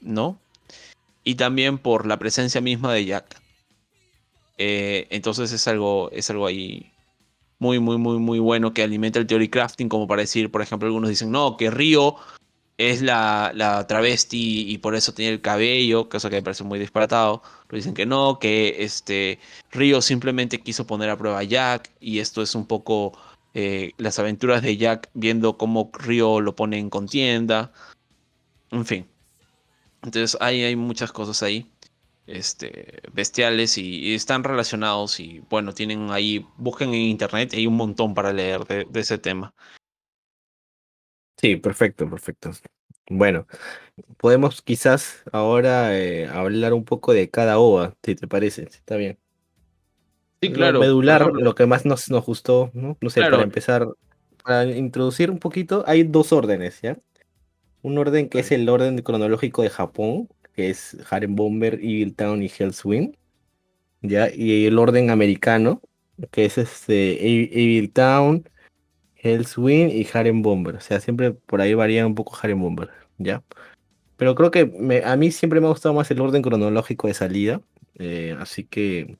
¿no? Y también por la presencia misma de Jack. Eh, entonces es algo, es algo ahí muy, muy, muy, muy bueno que alimenta el theory crafting, como para decir, por ejemplo, algunos dicen, no, que Río es la, la, travesti y por eso tiene el cabello, cosa que me parece muy disparatado. Pero dicen que no, que este Río simplemente quiso poner a prueba a Jack y esto es un poco eh, las aventuras de Jack viendo cómo Río lo pone en contienda. En fin. Entonces hay, muchas cosas ahí. Este, bestiales y, están relacionados y bueno, tienen ahí, busquen en internet, hay un montón para leer de ese tema. Sí, perfecto, perfecto. Bueno, podemos quizás ahora eh, hablar un poco de cada ova, si te parece, está bien. Sí, claro. medular, lo que más nos, nos gustó, ¿no? No sé, para empezar, para introducir un poquito, hay dos órdenes, ¿ya? un orden que es el orden cronológico de Japón, que es Harem Bomber, Evil Town y Hell's Wing, ¿ya? Y el orden americano, que es este Evil Town, Hell's Wing y Harem Bomber. O sea, siempre por ahí varía un poco Harem Bomber, ¿ya? Pero creo que a mí siempre me ha gustado más el orden cronológico de salida. Eh, así que,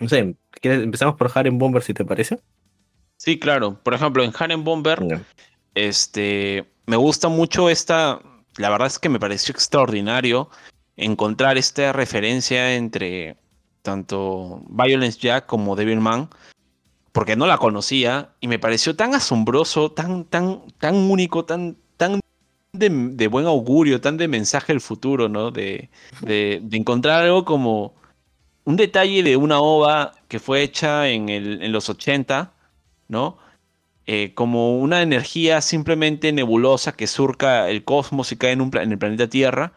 no sé, empezamos por Harem Bomber si te parece. Sí, claro. Por ejemplo, en Harem Bomber, este, me gusta mucho esta, la verdad es que me pareció extraordinario encontrar esta referencia entre tanto Violence Jack como Devilman, porque no la conocía y me pareció tan asombroso, tan, tan, tan único, tan, tan de, buen augurio, tan de mensaje del futuro, ¿no? De, de, encontrar algo como un detalle de una ova que fue hecha en, el, en los 80, ¿no? Eh, como una energía simplemente nebulosa que surca el cosmos y cae en, un, en el planeta Tierra.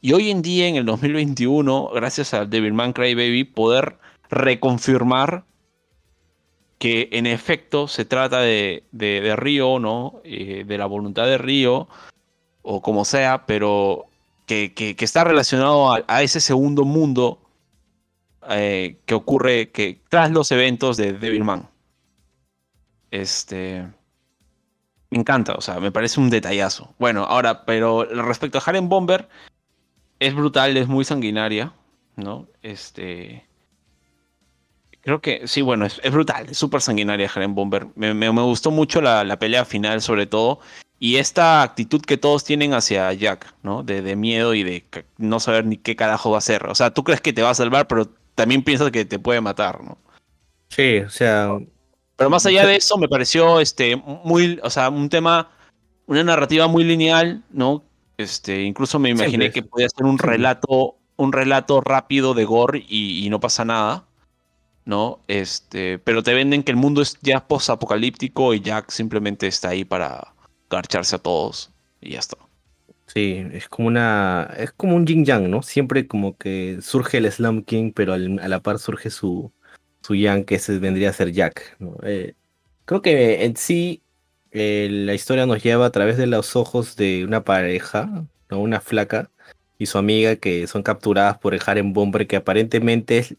Y hoy en día, en el 2021, gracias a Devilman Crybaby, poder reconfirmar que en efecto se trata de, de, Río, ¿no? Eh, de la voluntad de Río, o como sea, pero que, que, está relacionado a, ese segundo mundo eh, que ocurre que, tras los eventos de Devilman. Este. Me encanta, o sea, me parece un detallazo. Bueno, ahora, pero respecto a Harem Bomber, es brutal, es muy sanguinaria, ¿no? Este. Creo que sí, bueno, es, brutal, es súper sanguinaria Harem Bomber. Me, me, gustó mucho la, la, pelea final, sobre todo. Y esta actitud que todos tienen hacia Jack, ¿no? De, de, miedo y de no saber ni qué carajo va a hacer. O sea, tú crees que te va a salvar, pero también piensas que te puede matar, ¿no? Sí, o sea, pero más allá de eso, me pareció este, muy, o sea, un tema, una narrativa muy lineal, ¿no? Este, incluso me imaginé que podía ser un relato, un relato rápido de gore y, no pasa nada, ¿no? Este, pero te venden que el mundo es ya post-apocalíptico y Jack simplemente está ahí para garcharse a todos y ya está. Sí, es como una, es como un yin yang, ¿no? Siempre como que surge el Slum King, pero a la par surge su, su Yang, que ese vendría a ser Jack. Eh, creo que en sí eh, la historia nos lleva a través de los ojos de una pareja, ¿no? una flaca y su amiga que son capturadas por el Harem Bomber, que aparentemente es,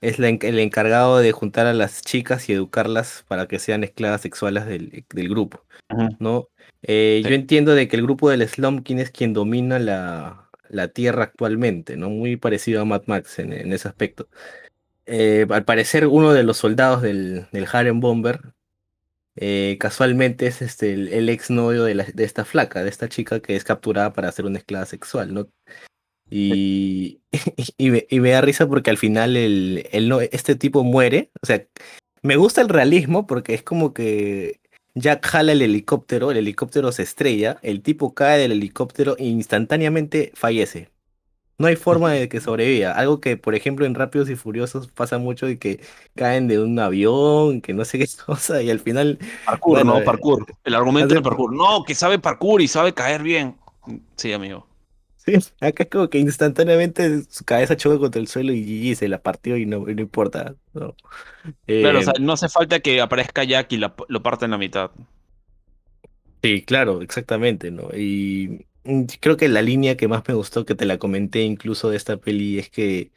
es el encargado de juntar a las chicas y educarlas para que sean esclavas sexuales del, grupo. ¿no? Eh, yo entiendo de que el grupo del Slum King es quien domina la, la Tierra actualmente, ¿no? Muy parecido a Mad Max en, en ese aspecto. Eh, al parecer uno de los soldados del, del Harem Bomber eh, casualmente es este, el, ex novio de, de, esta flaca, de esta chica que es capturada para hacer una esclava sexual, ¿no? Y, y, me, y me da risa porque al final el, el no, este tipo muere. O sea, me gusta el realismo porque es como que Jack jala el helicóptero, el helicóptero se estrella, el tipo cae del helicóptero e instantáneamente fallece. No hay forma de que sobreviva. Algo que, por ejemplo, en Rápidos y Furiosos pasa mucho y que caen de un avión, que no sé qué cosa, y al final. Parkour, no, eh, parkour. El argumento del parkour. No, que sabe parkour y sabe caer bien. Sí, amigo. Sí, acá es como que instantáneamente su cabeza choca contra el suelo y, se la partió y no, no importa. No. claro, o sea, eh, no hace falta que aparezca Jack y lo parta en la mitad. Sí, claro, exactamente, ¿no? Y Mm, creo que la línea que más me gustó, que te la comenté incluso de esta peli, es que,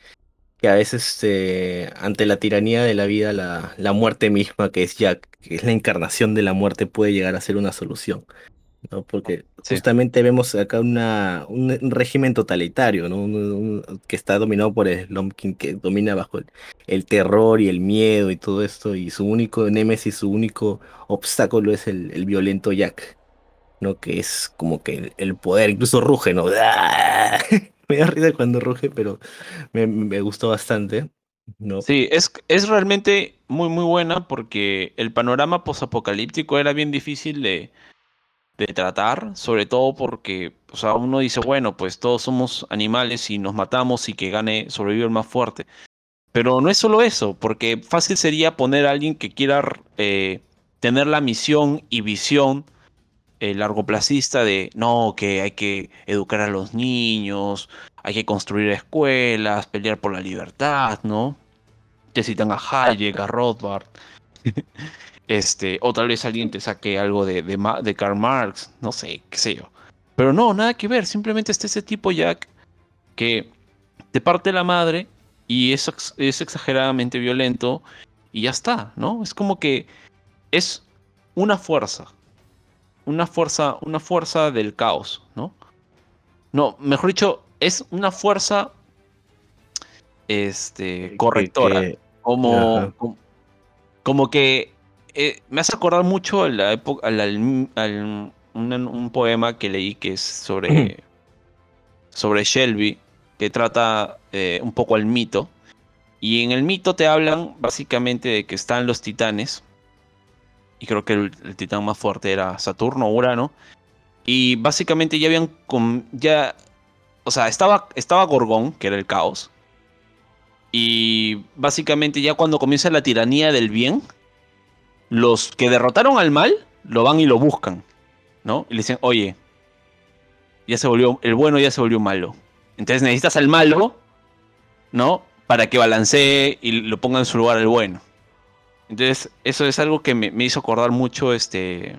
que a veces eh, ante la tiranía de la vida, la, la muerte misma, que es Jack, que es la encarnación de la muerte, puede llegar a ser una solución. ¿No? Porque justamente vemos acá una, un, régimen totalitario, ¿no? que está dominado por el Lomkin, que domina bajo el, terror y el miedo y todo esto, y su único némesis, su único obstáculo es el, el violento Jack. ¿no? Que es como que el poder, incluso ruge, ¿no? me da risa cuando ruge, pero me, gustó bastante. ¿no? Sí, es, es realmente muy, muy buena porque el panorama posapocalíptico era bien difícil de, de tratar, sobre todo porque o sea, uno dice, bueno, pues todos somos animales y nos matamos y que gane, sobrevive el más fuerte. Pero no es solo eso, porque fácil sería poner a alguien que quiera eh, tener la misión y visión el largoplacista de no, que hay que educar a los niños, hay que construir escuelas, pelear por la libertad, ¿no? Te citan a Hayek, a Rothbard. este, o tal vez alguien te saque algo de, de, Karl Marx, no sé, qué sé yo. Pero no, nada que ver, simplemente está ese tipo Jack que te parte la madre y es, es exageradamente violento y ya está, ¿no? Es como que es una fuerza, una fuerza, una fuerza del caos, ¿no? No, mejor dicho, es una fuerza este, correctora. como, como, que eh, me hace acordar mucho a la época, al, un, poema que leí que es sobre, sobre Shelby, que trata eh, un poco al mito. Y en el mito te hablan básicamente de que están los titanes. Y creo que el, titán más fuerte era Saturno o Urano. Y básicamente ya habían. ya, o sea, estaba, estaba Gorgón, que era el caos. Y básicamente ya cuando comienza la tiranía del bien, los que derrotaron al mal lo van y lo buscan. ¿No? Y le dicen, oye, ya se volvió. El bueno ya se volvió malo. Entonces necesitas al malo, ¿no? Para que balancee y lo ponga en su lugar el bueno. Entonces, eso es algo que me, hizo acordar mucho este,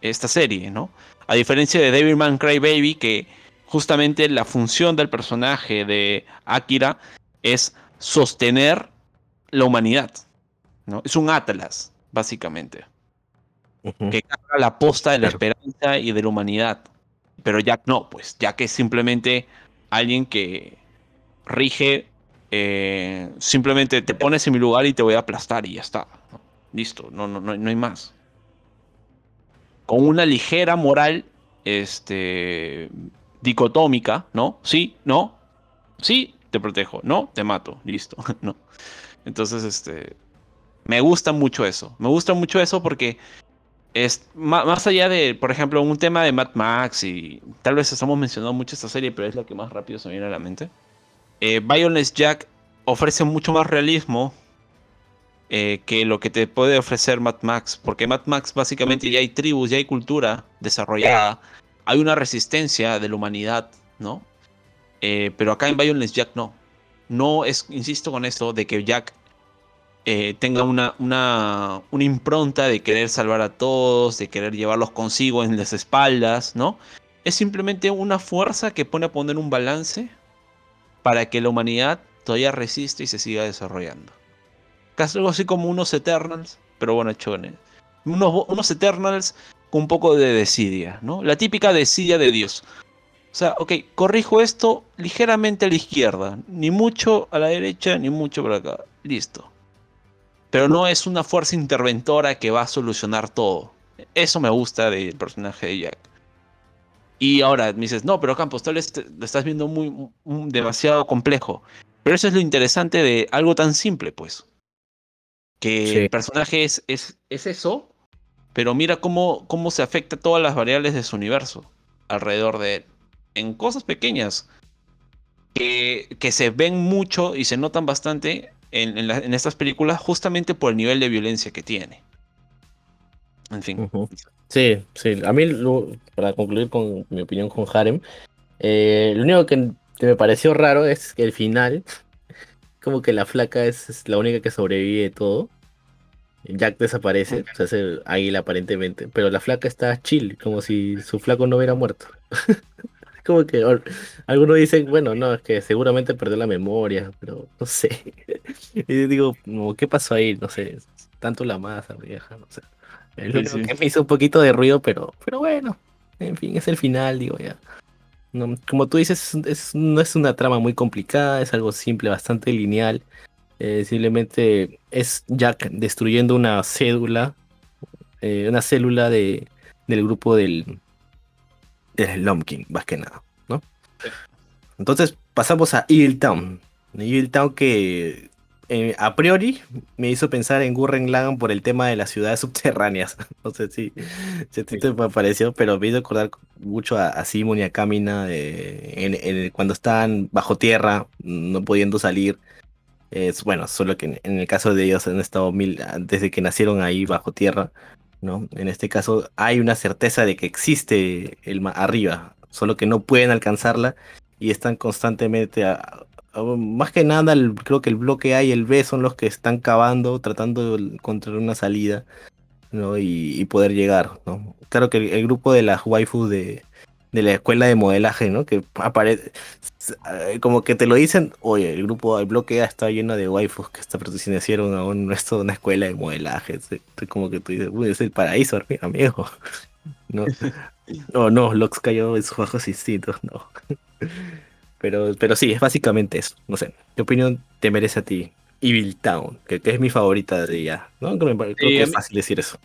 esta serie, ¿no? A diferencia de Devilman Crybaby, que justamente la función del personaje de Akira es sostener la humanidad, ¿no? Es un Atlas, básicamente. Que carga la posta de la esperanza y de la humanidad. Pero Jack no, pues Jack es simplemente alguien que rige, eh, simplemente te pones en mi lugar y te voy a aplastar y ya está. Listo, no, no, no, no hay más. Con una ligera moral este, dicotómica, ¿no? Sí, no, sí, te protejo, no, te mato, listo, ¿no? Entonces, este, me gusta mucho eso, me gusta mucho eso porque es más, allá de, por ejemplo, un tema de Mad Max y tal vez estamos mencionando mucho esta serie, pero es la que más rápido se me viene a la mente. Eh, Violence Jack ofrece mucho más realismo eh, que lo que te puede ofrecer Mad Max, porque Mad Max básicamente ya hay tribus, ya hay cultura desarrollada, hay una resistencia de la humanidad, ¿no? Eh, pero acá en Violence Jack no. No es, insisto con esto, de que Jack eh, tenga una, una, una, impronta de querer salvar a todos, de querer llevarlos consigo en las espaldas, ¿no? Es simplemente una fuerza que pone a poner un balance para que la humanidad todavía resiste y se siga desarrollando. Casi algo así como unos Eternals, pero bueno, chones. Unos, unos Eternals con un poco de desidia, ¿no? La típica desidia de Dios. O sea, ok, corrijo esto ligeramente a la izquierda, ni mucho a la derecha, ni mucho por acá. Listo pero no es una fuerza interventora que va a solucionar todo. Eso me gusta del personaje de Jack. Y ahora me dices, no, pero Campos, tal vez lo estás viendo muy, demasiado complejo. Pero eso es lo interesante de algo tan simple, pues. Que el personaje es, es, eso, pero mira cómo, cómo se afecta todas las variables de su universo alrededor de él. En cosas pequeñas que, que se ven mucho y se notan bastante en, estas películas justamente por el nivel de violencia que tiene. En fin. Sí, sí. A mí, para concluir con mi opinión con Harem, eh, lo único que, me pareció raro es que el final, como que la flaca es, la única que sobrevive de todo. Jack desaparece, se hace águila aparentemente, pero la flaca está chill, como si su flaco no hubiera muerto. como que algunos dicen, bueno, no, es que seguramente perdió la memoria, pero no sé. y digo, ¿qué pasó ahí? No sé, tanto la masa vieja, no sé. Es lo que me hizo un poquito de ruido, pero, pero bueno, en fin, es el final, digo ya. No, como tú dices, es, no es una trama muy complicada, es algo simple, bastante lineal. Eh, simplemente es Jack destruyendo una cédula, eh, una célula de, del grupo del, el Lumpkin, más que nada, ¿no? Entonces pasamos a Evil Town. Evil Town que eh, a priori me hizo pensar en Gurren Lagann por el tema de las ciudades subterráneas. No sé si, si te pareció, pero me hizo acordar mucho a, Simon y a Kamina cuando están bajo tierra, no pudiendo salir. Es, bueno, solo que en, el caso de ellos han estado mil, desde que nacieron ahí bajo tierra. ¿No? En este caso hay una certeza de que existe el arriba, solo que no pueden alcanzarla y están constantemente, más que nada, creo que el bloque A y el B son los que están cavando, tratando de encontrar una salida, ¿no? Y, poder llegar, ¿no? Claro que el, grupo de las waifus de, de la escuela de modelaje, ¿no? Que aparece, como que te lo dicen, oye, el grupo, el bloque A está lleno de waifus que esta pertenecieron a un, esto, una escuela de modelaje. como que tú dices, uy, es el paraíso, amigo. No, no, no, Lux cayó en sus bajos instintos, no. Pero, pero sí, es básicamente eso. No sé, ¿qué opinión te merece a ti? Evil Town, que, es mi favorita de ella, ¿no? Creo, que es fácil decir eso.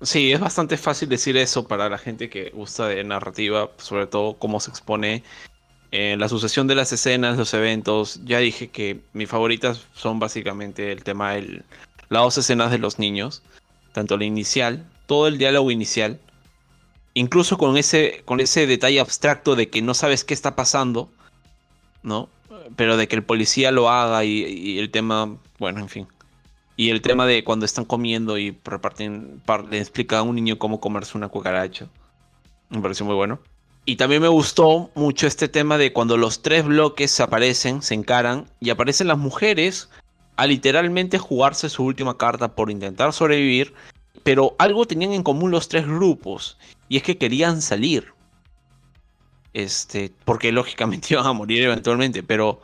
Sí, es bastante fácil decir eso para la gente que gusta de narrativa, sobre todo cómo se expone en la sucesión de las escenas, los eventos. Ya dije que mis favoritas son básicamente el tema de las dos escenas de los niños, tanto la inicial, todo el diálogo inicial, incluso con ese, con ese detalle abstracto de que no sabes qué está pasando, ¿no? Pero de que el policía lo haga y, el tema, bueno, en fin. Y el tema de cuando están comiendo y reparten, le explica a un niño cómo comerse una cucaracha. Me pareció muy bueno. Y también me gustó mucho este tema de cuando los tres bloques aparecen, se encaran y aparecen las mujeres a literalmente jugarse su última carta por intentar sobrevivir. Pero algo tenían en común los tres grupos y es que querían salir. Este, porque lógicamente iban a morir eventualmente, pero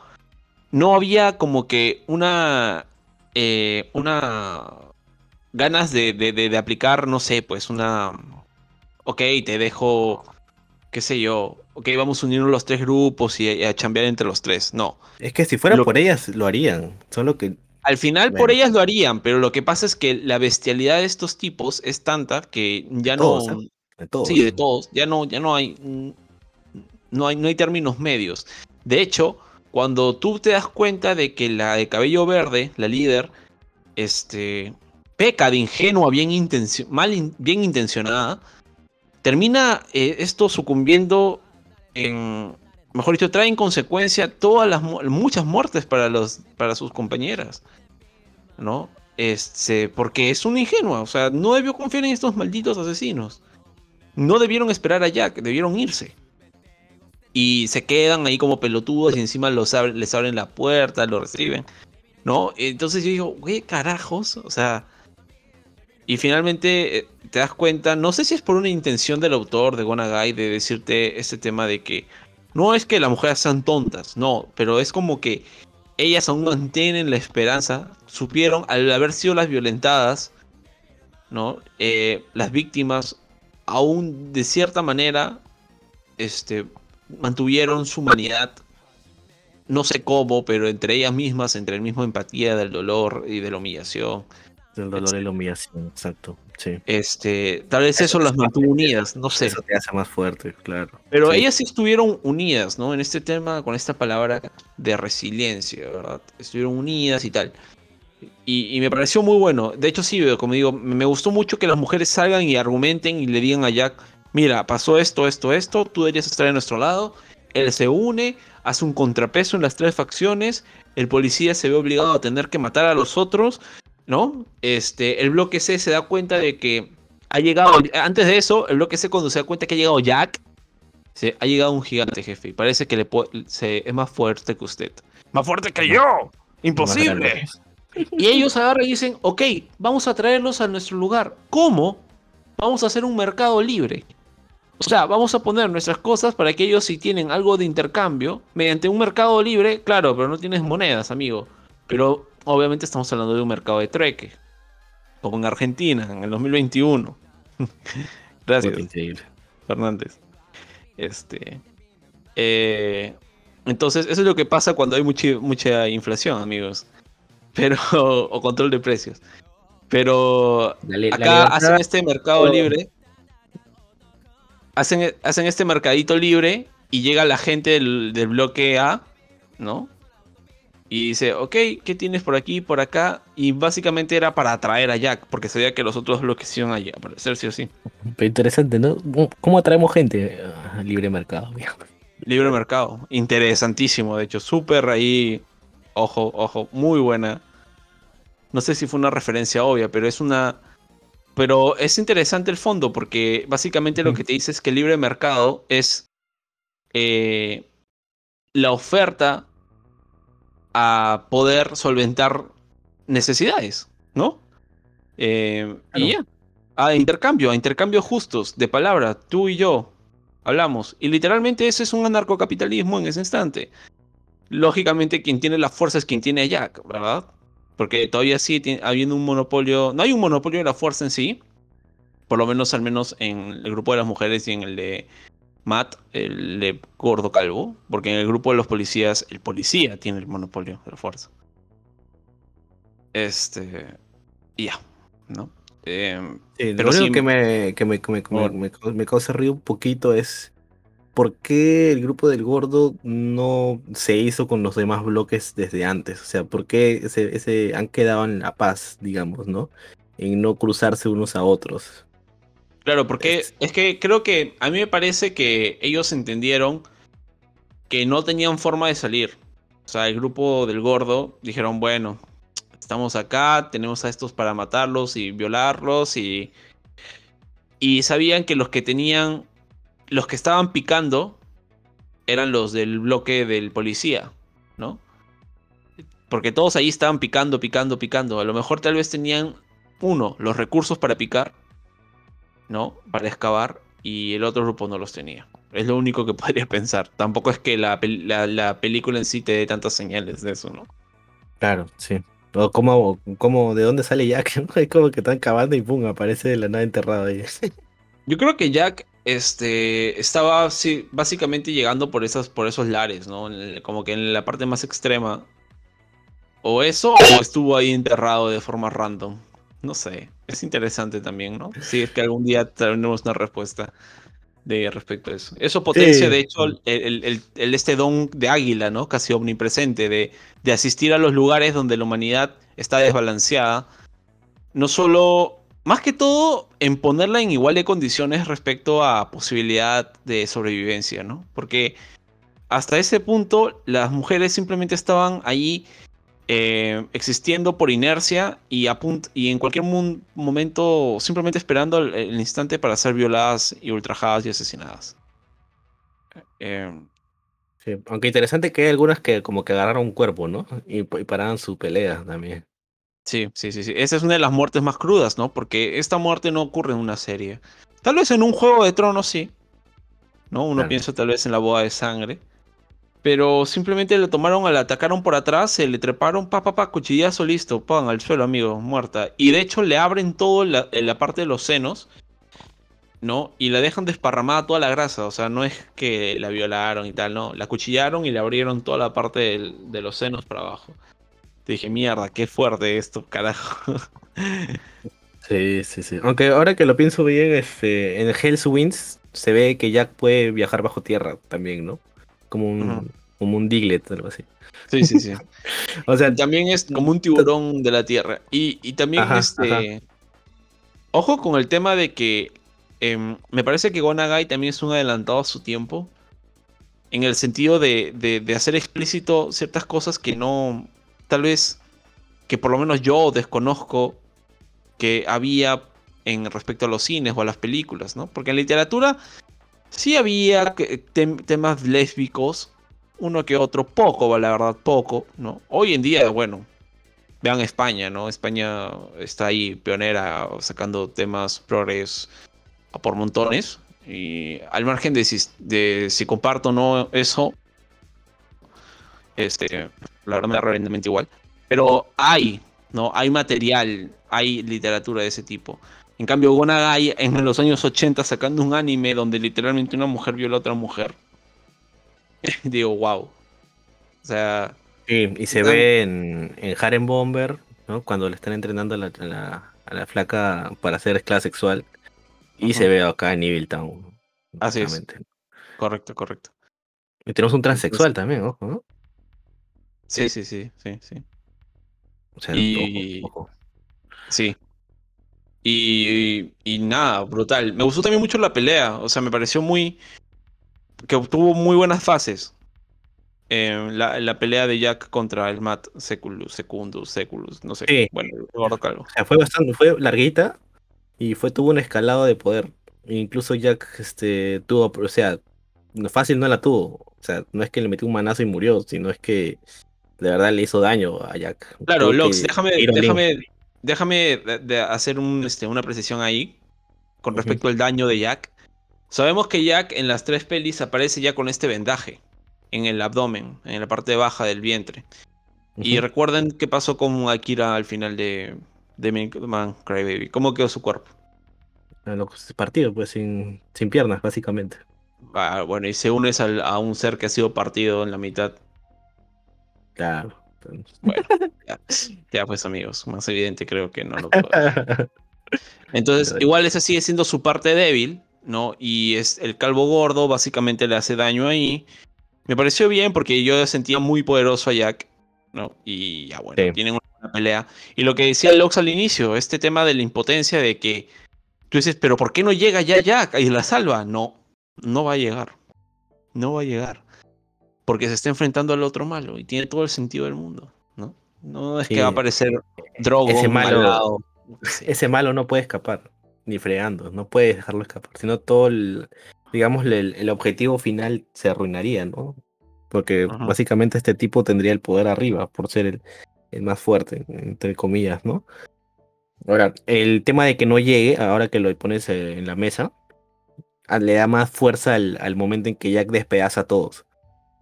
no había como que una. Eh, una. ganas de, de, aplicar, no sé, pues una. Ok, te dejo. qué sé yo. Ok, vamos a unirnos los tres grupos y a, chambear entre los tres. No. Es que si fuera por ellas, lo harían. Solo que. Al final por ellas lo harían, pero lo que pasa es que la bestialidad de estos tipos es tanta que ya no. ¿eh? De todos. Sí, de todos. Ya no, ya no hay no hay, no hay términos medios. De hecho, cuando tú te das cuenta de que la de cabello verde, la líder, este, peca de ingenua, bien, mal bien intencionada, termina eh, esto sucumbiendo en, mejor dicho, trae en consecuencia todas las muchas muertes para, los, para sus compañeras, ¿no? Este, porque es una ingenua, o sea, no debió confiar en estos malditos asesinos. No debieron esperar a Jack, debieron irse y se quedan ahí como pelotudos y encima los les abren la puerta, lo reciben, ¿no? Entonces yo digo, güey, carajos, o sea, y finalmente eh, te das cuenta, no sé si es por una intención del autor de Gonagai de decirte este tema de que no es que las mujeres sean tontas, no, pero es como que ellas aún mantienen la esperanza, supieron al haber sido las violentadas, ¿no? Eh, las víctimas aún de cierta manera, este, mantuvieron su humanidad, no sé cómo, pero entre ellas mismas, entre el mismo empatía del dolor y de la humillación. Del dolor y la humillación, exacto. Sí. Este, tal vez eso, las mantuvo unidas, no sé. Eso te hace más fuerte, claro. Pero ellas sí estuvieron unidas, ¿no? En este tema, con esta palabra de resiliencia, ¿verdad? Estuvieron unidas y tal. Y, me pareció muy bueno. De hecho, sí, como digo, me gustó mucho que las mujeres salgan y argumenten y le digan a Jack, mira, pasó esto, esto, esto, tú deberías estar a nuestro lado. Él se une, hace un contrapeso en las tres facciones, el policía se ve obligado a tener que matar a los otros, ¿no? Este, el bloque C se da cuenta de que ha llegado, antes de eso, el bloque C cuando se da cuenta que ha llegado Jack, se, ha llegado un gigante jefe y parece que le es más fuerte que usted. Más fuerte que yo. Imposible. Y ellos agarran y dicen, ok, vamos a traerlos a nuestro lugar. ¿Cómo? Vamos a hacer un mercado libre. O sea, vamos a poner nuestras cosas para que ellos si tienen algo de intercambio, mediante un mercado libre, claro, pero no tienes monedas, amigo. Pero obviamente estamos hablando de un mercado de treque. Como en Argentina, en el 2021. Gracias. Fernández. Este. Eh, entonces, eso es lo que pasa cuando hay mucha, mucha inflación, amigos. Pero. o control de precios. Pero acá hacen este mercado libre hacen, hacen este mercadito libre y llega la gente del, bloque A, ¿no? Y dice, ok, ¿qué tienes por aquí, por acá? Y básicamente era para atraer a Jack, porque sabía que los otros bloques iban a aparecer sí o sí. Pero interesante, ¿no? ¿Cómo atraemos gente a libre mercado? Libre mercado, interesantísimo, de hecho, súper ahí, ojo, ojo, muy buena. No sé si fue una referencia obvia, pero es una pero es interesante el fondo porque básicamente lo que te dice es que el libre mercado es eh, la oferta a poder solventar necesidades, ¿no? Eh, y ya. A intercambio, a intercambio justos de palabra, tú y yo. hablamos. Y literalmente ese es un anarcocapitalismo en ese instante. Lógicamente quien tiene la fuerza es quien tiene a Jack, ¿verdad? Porque todavía sigue habiendo un monopolio, no hay un monopolio de la fuerza en sí, por lo menos al menos en el grupo de las mujeres y en el de Matt, el de gordo calvo, porque en el grupo de los policías, el policía tiene el monopolio de la fuerza. Este, ya, ¿no? Em, lo único que, me, que, me, me, causa río un poquito es por qué el grupo del gordo no se hizo con los demás bloques desde antes. O sea, por qué ese, han quedado en la paz, digamos, ¿no? En no cruzarse unos a otros. Claro, porque es que creo que a mí me parece que ellos entendieron que no tenían forma de salir. O sea, el grupo del gordo dijeron, bueno, estamos acá, tenemos a estos para matarlos y violarlos y, y sabían que los que tenían, los que estaban picando eran los del bloque del policía, ¿no? Porque todos ahí estaban picando, picando, picando. A lo mejor tal vez tenían, uno, los recursos para picar, ¿no? Para excavar, y el otro grupo no los tenía. Es lo único que podría pensar. Tampoco es que la, la película en sí te dé tantas señales de eso, ¿no? Claro, sí. O como, de dónde sale Jack, Es como que están cavando y pum, aparece de la nada enterrado ahí. Yo creo que Jack este, estaba sí, básicamente llegando por, esas, por esos lares, ¿no? Como que en la parte más extrema. O eso, o estuvo ahí enterrado de forma random. No sé. Es interesante también, ¿no? Si es que algún día tendremos una respuesta de respecto a eso. Eso potencia, de hecho, el, este don de águila, ¿no? Casi omnipresente, de, de asistir a los lugares donde la humanidad está desbalanceada. No solo, más que todo, en ponerla en igual de condiciones respecto a posibilidad de sobrevivencia, ¿no? Porque hasta ese punto las mujeres simplemente estaban ahí eh, existiendo por inercia y, y en cualquier momento simplemente esperando el, instante para ser violadas y ultrajadas y asesinadas. Eh, sí, aunque interesante que hay algunas que como que agarraron un cuerpo, ¿no? Y, paraban su pelea también. Sí, sí, sí, sí. Esa es una de las muertes más crudas, ¿no? Porque esta muerte no ocurre en una serie. Tal vez en un juego de tronos sí. ¿No? Uno piensa tal vez en la boda de sangre pero simplemente le tomaron, le atacaron por atrás, se le treparon, pa, pa, pa, cuchillazo, listo, pan, al suelo, amigo, muerta. Y de hecho le abren todo la, en la parte de los senos, ¿no? Y la dejan desparramada toda la grasa, o sea, no es que la violaron y tal, no, la cuchillaron y le abrieron toda la parte de los senos para abajo. Te dije, mierda, qué fuerte esto, carajo. Sí, sí, sí. Aunque ahora que lo pienso bien, este, en Hell's Winds se ve que Jack puede viajar bajo tierra también, ¿no? como un, como un Diglett, algo así. Sí, sí, sí. o sea, también es como un tiburón de la tierra. Y, también este. Ojo con el tema de que em, me parece que Gonagai también es un adelantado a su tiempo. En el sentido de, de, hacer explícito ciertas cosas que no. Tal vez. Que por lo menos yo desconozco que había en respecto a los cines o a las películas, ¿no? Porque en literatura Sí había temas lésbicos, uno que otro, poco, la verdad, poco, ¿no? Hoy en día, bueno, vean España, ¿no? España está ahí pionera sacando temas progres por montones. Y al margen de si, de si comparto o no eso, este, la verdad me da realmente igual. Pero hay, ¿no? Hay material, hay literatura de ese tipo. En cambio, Gonagai en los años 80 sacando un anime donde literalmente una mujer viola a otra mujer. Digo, wow. O sea. Sí, y se ve en, en Bomber, ¿no? Cuando le están entrenando a la, a la, flaca para ser esclava sexual. Y se ve acá en Evil Town. Así es. Correcto, correcto. Y tenemos un transexual también, ojo, ¿no? Sí, sí, sí, sí, sí. O sea, y... Sí, y, nada, brutal. Me gustó también mucho la pelea. O sea, me pareció muy. que obtuvo muy buenas fases. Eh, la, pelea de Jack contra el Matt Seculus, Secundus, Seculus, no sé. Bueno, gordo calvo. O sea, fue bastante, fue larguita y fue, tuvo un escalado de poder. Incluso Jack este, tuvo, o sea, fácil no la tuvo. O sea, no es que le metió un manazo y murió, sino es que de verdad le hizo daño a Jack. Claro, Lox, déjame, déjame, déjame de hacer un, este, una precisión ahí con respecto al daño de Jack. Sabemos que Jack en las tres pelis aparece ya con este vendaje en el abdomen, en la parte baja del vientre. Y recuerden qué pasó con Akira al final de, de Man Crybaby. ¿Cómo quedó su cuerpo? Partido, pues sin, sin piernas, básicamente. Ah, bueno, y se unes a un ser que ha sido partido en la mitad. Claro. Bueno, ya, pues amigos, más evidente creo que no lo puedo. Entonces, igual esa sigue siendo su parte débil, ¿no? Y es el calvo gordo, básicamente le hace daño ahí. Me pareció bien porque yo sentía muy poderoso a Jack, ¿no? Y ya bueno, tienen una pelea. Y lo que decía Lox al inicio, este tema de la impotencia de que tú dices, pero ¿por qué no llega ya Jack y la salva? No, no va a llegar. No va a llegar. Porque se está enfrentando al otro malo y tiene todo el sentido del mundo, ¿no? No es que va a aparecer Drogo, ese malo, ese malo no puede escapar, ni fregando, no puede dejarlo escapar, sino todo el, digamos, el, objetivo final se arruinaría, ¿no? Porque básicamente este tipo tendría el poder arriba por ser el, el más fuerte, entre comillas, ¿no? Ahora, el tema de que no llegue, ahora que lo pones eh, en la mesa, le da más fuerza al, momento en que Jack despedaza a todos.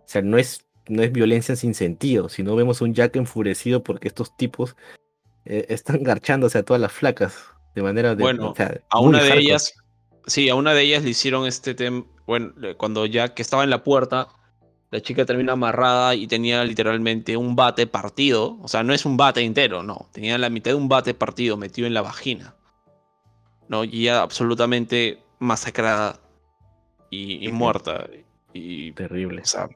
O sea, no es, no es violencia sin sentido, sino vemos un Jack enfurecido porque estos tipos eh, están garchándose a todas las flacas de manera de, bueno a una de ellas sí a una de ellas le hicieron este tema bueno cuando Jack estaba en la puerta la chica termina amarrada y tenía literalmente un bate partido o sea no es un bate entero no tenía la mitad de un bate partido metido en la vagina no y ya absolutamente masacrada y, muerta. Y, Terrible. O sea,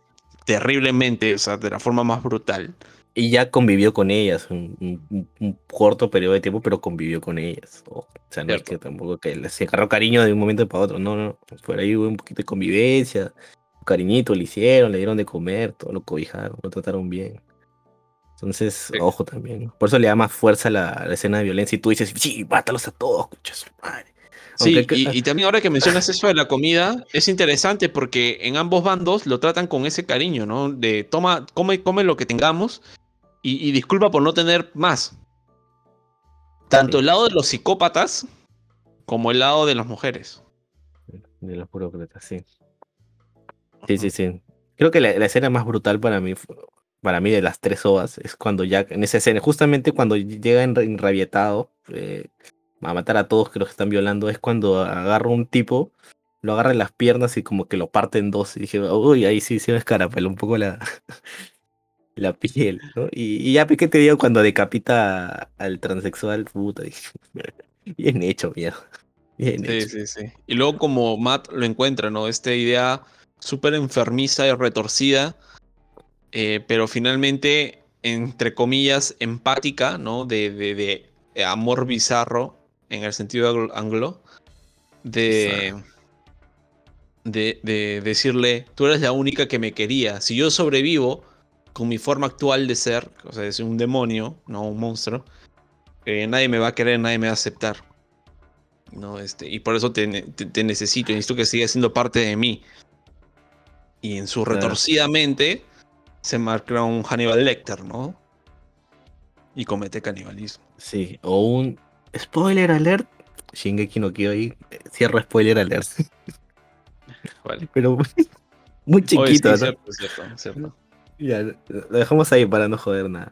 terriblemente, o sea, de la forma más brutal. Y ya convivió con ellas un, corto periodo de tiempo, pero convivió con ellas. O sea, no es que tampoco que se agarró cariño de un momento para otro. No, no. Por ahí hubo un poquito de convivencia. Cariñito le hicieron, le dieron de comer, todo lo cobijaron, lo trataron bien. Entonces, ojo también. Por eso le da más fuerza a la, escena de violencia. Y tú dices, sí, mátalos a todos, escuchas madre. Sí, y, también ahora que mencionas eso de la comida, es interesante porque en ambos bandos lo tratan con ese cariño, ¿no? De toma, come, come lo que tengamos y, disculpa por no tener más. Tanto el lado de los psicópatas como el lado de las mujeres. De los burócratas, sí. Sí, sí, sí. Creo que la, escena más brutal para mí, para mí de las tres ovas, es cuando ya en esa escena, justamente cuando llega enrabietado, eh, a matar a todos que los están violando es cuando agarra un tipo, lo agarra en las piernas y como que lo parte en dos. Y dije, uy, ahí sí se me escarapela un poco la, la piel, ¿no? Y, ya que te digo cuando decapita al transexual, puta, dije, bien hecho, mierda. Bien sí, sí, sí. Y luego como Matt lo encuentra, ¿no? Esta idea súper enfermiza y retorcida, eh, pero finalmente, entre comillas, empática, ¿no? De, de, de amor bizarro en el sentido anglo, de, de, decirle, tú eres la única que me quería. Si yo sobrevivo con mi forma actual de ser, o sea, ser un demonio, no un monstruo, eh, nadie me va a querer, nadie me va a aceptar. ¿no? Este, y por eso te, necesito, necesito que sigas siendo parte de mí. Y en su retorcida mente se marca un Hannibal Lecter, ¿no? Y comete canibalismo. Sí, o un Spoiler alert. Shingeki no Kyojin. Cierro spoiler alert. Vale. Pero muy chiquito. Ya, lo dejamos ahí para no joder nada.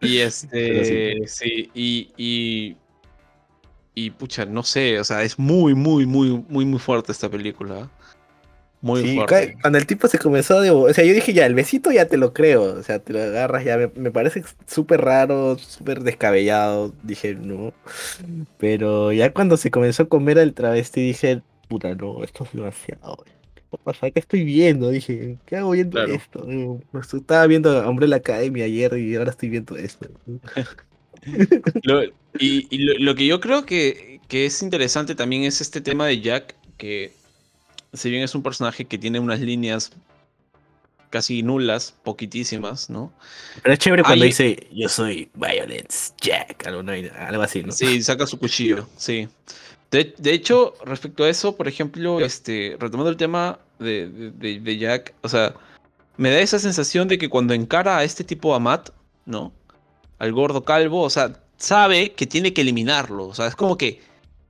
Y este, sí, y, y, y pucha, no sé, o sea, es muy, muy, muy, muy, muy fuerte esta película. Muy fuerte. Cuando el tipo se comenzó de... O sea, yo dije ya, el besito ya te lo creo. O sea, te lo agarras ya. Me, parece súper raro, súper descabellado. Dije, no. Pero ya cuando se comenzó a comer al travesti dije, puta, no, esto es demasiado. ¿Qué pasa? ¿Qué estoy viendo? Dije, ¿qué hago viendo esto? Estaba viendo Umbrella Academy ayer y ahora estoy viendo esto. y, lo, que yo creo que, que es interesante también es este tema de Jack, que si bien es un personaje que tiene unas líneas casi nulas, poquitísimas, ¿no? Pero es chévere cuando dice yo soy Violence Jack, algo, así, ¿no? Sí, saca su cuchillo, sí. De, hecho, respecto a eso, por ejemplo, este, retomando el tema de, Jack, o sea, me da esa sensación de que cuando encara a este tipo a Matt, ¿no? Al gordo calvo, o sea, sabe que tiene que eliminarlo, o sea, es como que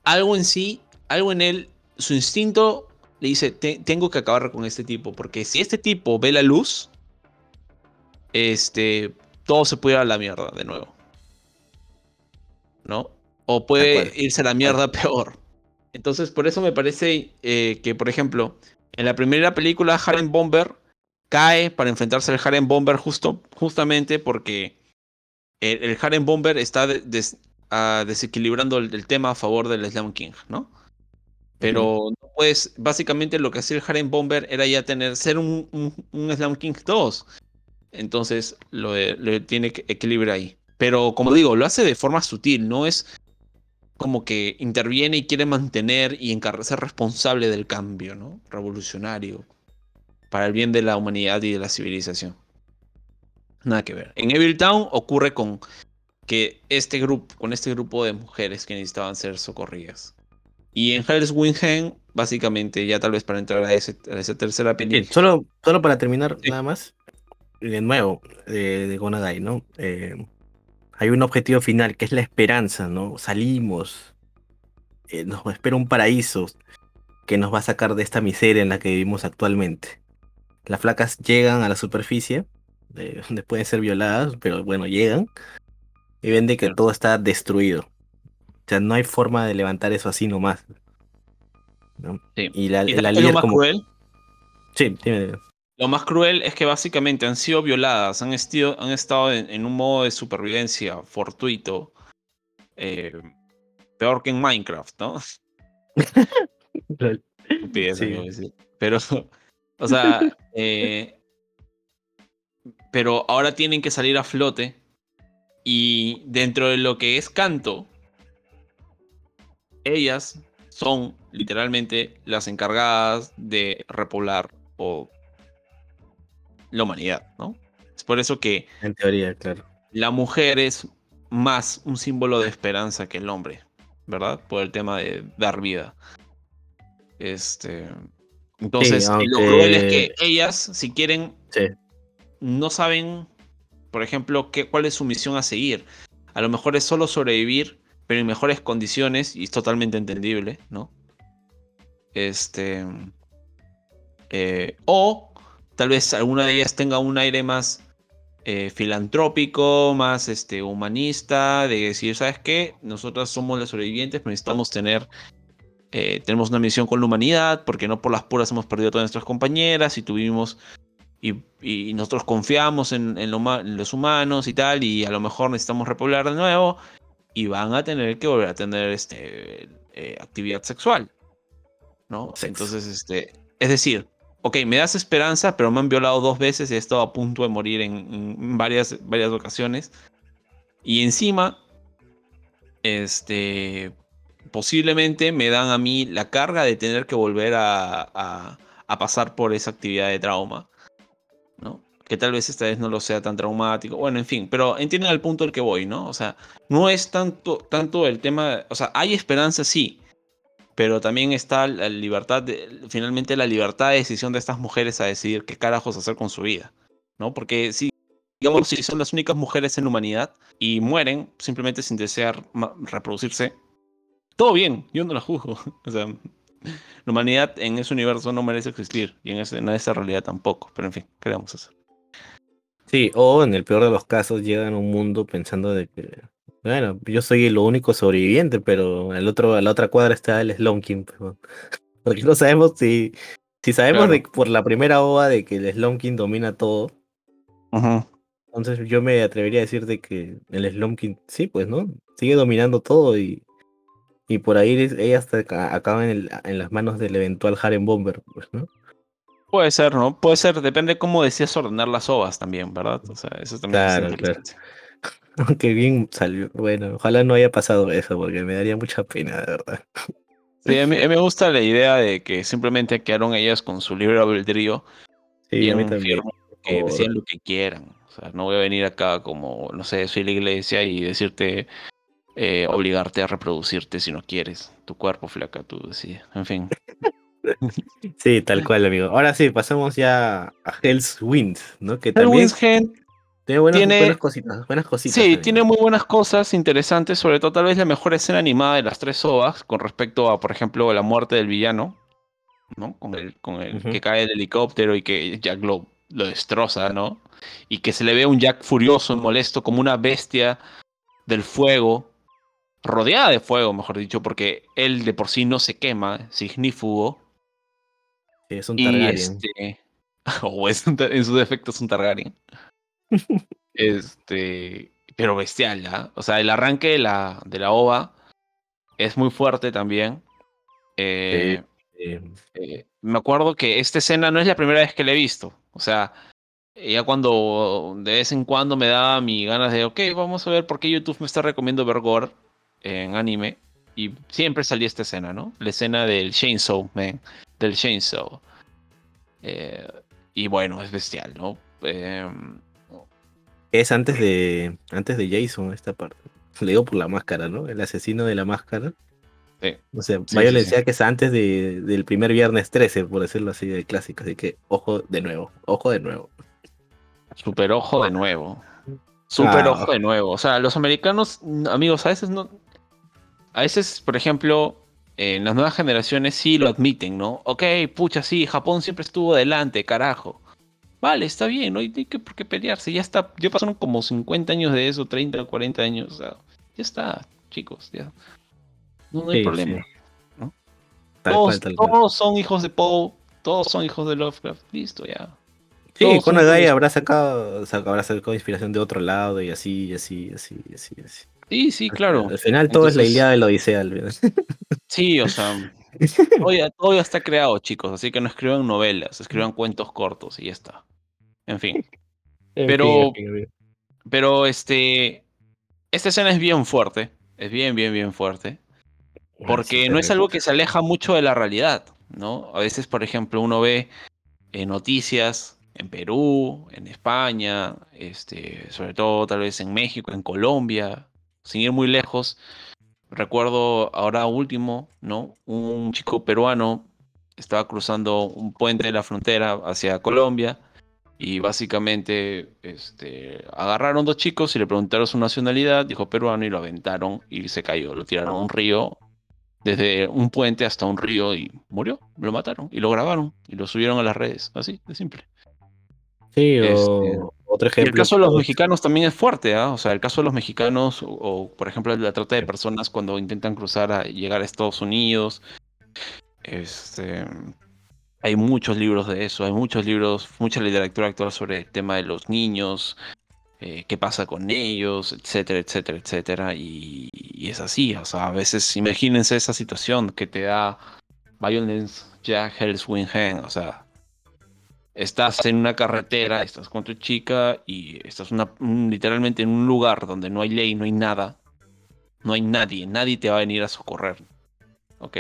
algo en sí, algo en él, su instinto le dice, tengo que acabar con este tipo, porque si este tipo ve la luz, este, todo se puede ir a la mierda de nuevo. ¿No? O puede irse a la mierda peor. Entonces, por eso me parece eh, que, por ejemplo, en la primera película, Harem Bomber cae para enfrentarse al Harem Bomber justo, justamente porque el, Harem Bomber está ah, desequilibrando el, tema a favor del Slam King, ¿no? Pero pues básicamente lo que hacía el Harem Bomber era ya tener, ser un, Slam King 2. Entonces lo, tiene que equilibrar ahí. Pero como digo, lo hace de forma sutil, no es como que interviene y quiere mantener y ser responsable del cambio, ¿no? Revolucionario. Para el bien de la humanidad y de la civilización. Nada que ver. En Evil Town ocurre con que este grupo, con este grupo de mujeres que necesitaban ser socorridas. Y en Hell's Wingen, básicamente, ya tal vez para entrar a, ese, esa tercera película. solo, solo para terminar, nada más. De nuevo, de, de Gonagai, ¿no? Eh, hay un objetivo final que es la esperanza, ¿no? Salimos, eh, nos espera un paraíso que nos va a sacar de esta miseria en la que vivimos actualmente. Las flacas llegan a la superficie, donde pueden ser violadas, pero bueno, llegan y ven de que todo está destruido. O sea, no hay forma de levantar eso así nomás. Y la, lo más cruel? Sí, Lo más cruel es que básicamente han sido violadas, han, han estado en, un modo de supervivencia fortuito. Eh, peor que en Minecraft, ¿no? Pero, o sea, eh, pero ahora tienen que salir a flote y dentro de lo que es canto, ellas son literalmente las encargadas de repoblar o la humanidad, ¿no? Es por eso que... En teoría, claro. La mujer es más un símbolo de esperanza que el hombre, ¿verdad? Por el tema de dar vida. Este... Entonces, lo cruel es que ellas, si quieren, no saben, por ejemplo, qué, cuál es su misión a seguir. A lo mejor es solo sobrevivir, pero en mejores condiciones, y es totalmente entendible, ¿no? Este. Eh, o tal vez alguna de ellas tenga un aire más eh, filantrópico, más este, humanista, de decir, ¿sabes qué? Nosotras somos las sobrevivientes, pero necesitamos tener. Eh, tenemos una misión con la humanidad, porque no por las puras hemos perdido a todas nuestras compañeras y tuvimos. Y, nosotros confiamos en, los humanos y tal, y a lo mejor necesitamos repoblar de nuevo, y van a tener que volver a tener este, actividad sexual. ¿no? Entonces, este, es decir, ok, me das esperanza, pero me han violado dos veces y he estado a punto de morir en, varias, varias ocasiones. Y encima, este, posiblemente me dan a mí la carga de tener que volver a, a, pasar por esa actividad de trauma. Que tal vez esta vez no lo sea tan traumático. Bueno, en fin, pero entienden el punto al que voy, ¿no? O sea, no es tanto, tanto el tema, o sea, hay esperanza, sí, pero también está la libertad, de, finalmente la libertad de decisión de estas mujeres a decidir qué carajos hacer con su vida, ¿no? Porque si, digamos, si son las únicas mujeres en la humanidad y mueren simplemente sin desear reproducirse, todo bien, yo no la juzgo. O sea, la humanidad en ese universo no merece existir y en, ese, en esa realidad tampoco, pero en fin, ¿qué vamos a hacer? Sí, o en el peor de los casos llegan a un mundo pensando de que bueno, yo soy el único sobreviviente, pero al otro, a la otra cuadra está el Slonkin. Pues, porque no sabemos si. Si sabemos de, por la primera ova de que el Slonkin domina todo. Entonces yo me atrevería a decir de que el Slonkin, sí, pues, ¿no? Sigue dominando todo y. Y por ahí ella hasta acaba en, en las manos del eventual Harem Bomber, pues, ¿no? Puede ser, ¿no? Puede ser, depende cómo decías ordenar las ovas también, ¿verdad? O sea, eso también claro, claro. Aunque bien salió. Bueno, ojalá no haya pasado eso, porque me daría mucha pena, de verdad. Sí, a mí, me gusta la idea de que simplemente quedaron ellas con su libre albedrío. Sí, a mí también. Que decían lo que quieran. O sea, no voy a venir acá como, no sé, soy la iglesia y decirte, eh, obligarte a reproducirte si no quieres. Tu cuerpo, flaca, tú decías. En fin. Sí, tal cual, amigo. Ahora sí, pasamos ya a Hell's Wind, ¿no? Que también... Tiene buenas, cositas, buenas cositas. Sí, tiene muy buenas cosas interesantes, sobre todo tal vez la mejor escena animada de las tres ovas con respecto a, por ejemplo, la muerte del villano. ¿no? Con el, con el que cae el helicóptero y que Jack lo, lo destroza, ¿no? Y que se le ve un Jack furioso y molesto como una bestia del fuego, rodeada de fuego, mejor dicho, porque él de por sí no se quema, signífugo. Es un Targaryen. Este, o es en su defecto es un Targaryen. este, pero bestial, ¿ah? O sea, el arranque de la, de la ova es muy fuerte también. Eh, eh, me acuerdo que esta escena no es la primera vez que la he visto. O sea, ya cuando de vez en cuando me daba mi ganas de, ok, vamos a ver por qué YouTube me está recomendando ver gore en anime. Y siempre salía esta escena, ¿no? La escena del Chainsaw Man, del Chainsaw. Eh, y bueno, es bestial, ¿no? Em, es antes de antes de Jason esta parte. Le digo por la máscara, ¿no? El asesino de la máscara. Sí. O sea, le decía que es antes de, del primer viernes 13, por decirlo así, de clásico. Así que ojo de nuevo, ojo de nuevo. Super ojo de nuevo. Super ah. ojo de nuevo. O sea, los americanos, amigos, a veces no. A veces, por ejemplo, en las nuevas generaciones sí lo admiten, ¿no? Ok, pucha, sí, Japón siempre estuvo adelante, carajo. Vale, está bien, no hay, que por qué pelearse. Ya está, ya pasaron como 50 años de eso, 30 o 40 años. O sea, ya está, chicos, ya. No, hay problema. Todos, son hijos de Poe, todos son hijos de Lovecraft. Listo, ya. Sí, con Agai habrá sacado, habrá sacado inspiración de otro lado y así, y así, así, así, así. Sí, sí, claro. Al final todo es la idea de la Odisea. Sí, o sea, todo ya, está creado, chicos, así que no escriban novelas, escriban cuentos cortos y ya está. En fin. Pero, pero este, esta escena es bien fuerte, es bien, bien, bien fuerte, porque no es algo que se aleja mucho de la realidad, ¿no? A veces, por ejemplo, uno ve eh, noticias en Perú, en España, este, sobre todo tal vez en México, en Colombia, sin ir muy lejos, recuerdo ahora último, ¿no? Un chico peruano estaba cruzando un puente de la frontera hacia Colombia y básicamente este, agarraron dos chicos y le preguntaron su nacionalidad, dijo peruano y lo aventaron y se cayó, lo tiraron a un río, desde un puente hasta un río y murió, lo mataron y lo grabaron y lo subieron a las redes, así de simple. Sí, o, este, otro ejemplo. el caso de los mexicanos también es fuerte, ¿ah? O sea, el caso de los mexicanos, o, por ejemplo la trata de personas cuando intentan cruzar a llegar a Estados Unidos. Este, hay muchos libros de eso, hay muchos libros, mucha literatura actual sobre el tema de los niños, eh, qué pasa con ellos, etcétera, etcétera, etcétera. Y, y, es así, o sea, a veces imagínense esa situación que te da Violence Jack Hell's Hand, o sea, estás en una carretera, estás con tu chica y estás una, literalmente en un lugar donde no hay ley, no hay nada, no hay nadie, nadie te va a venir a socorrer. ¿Ok?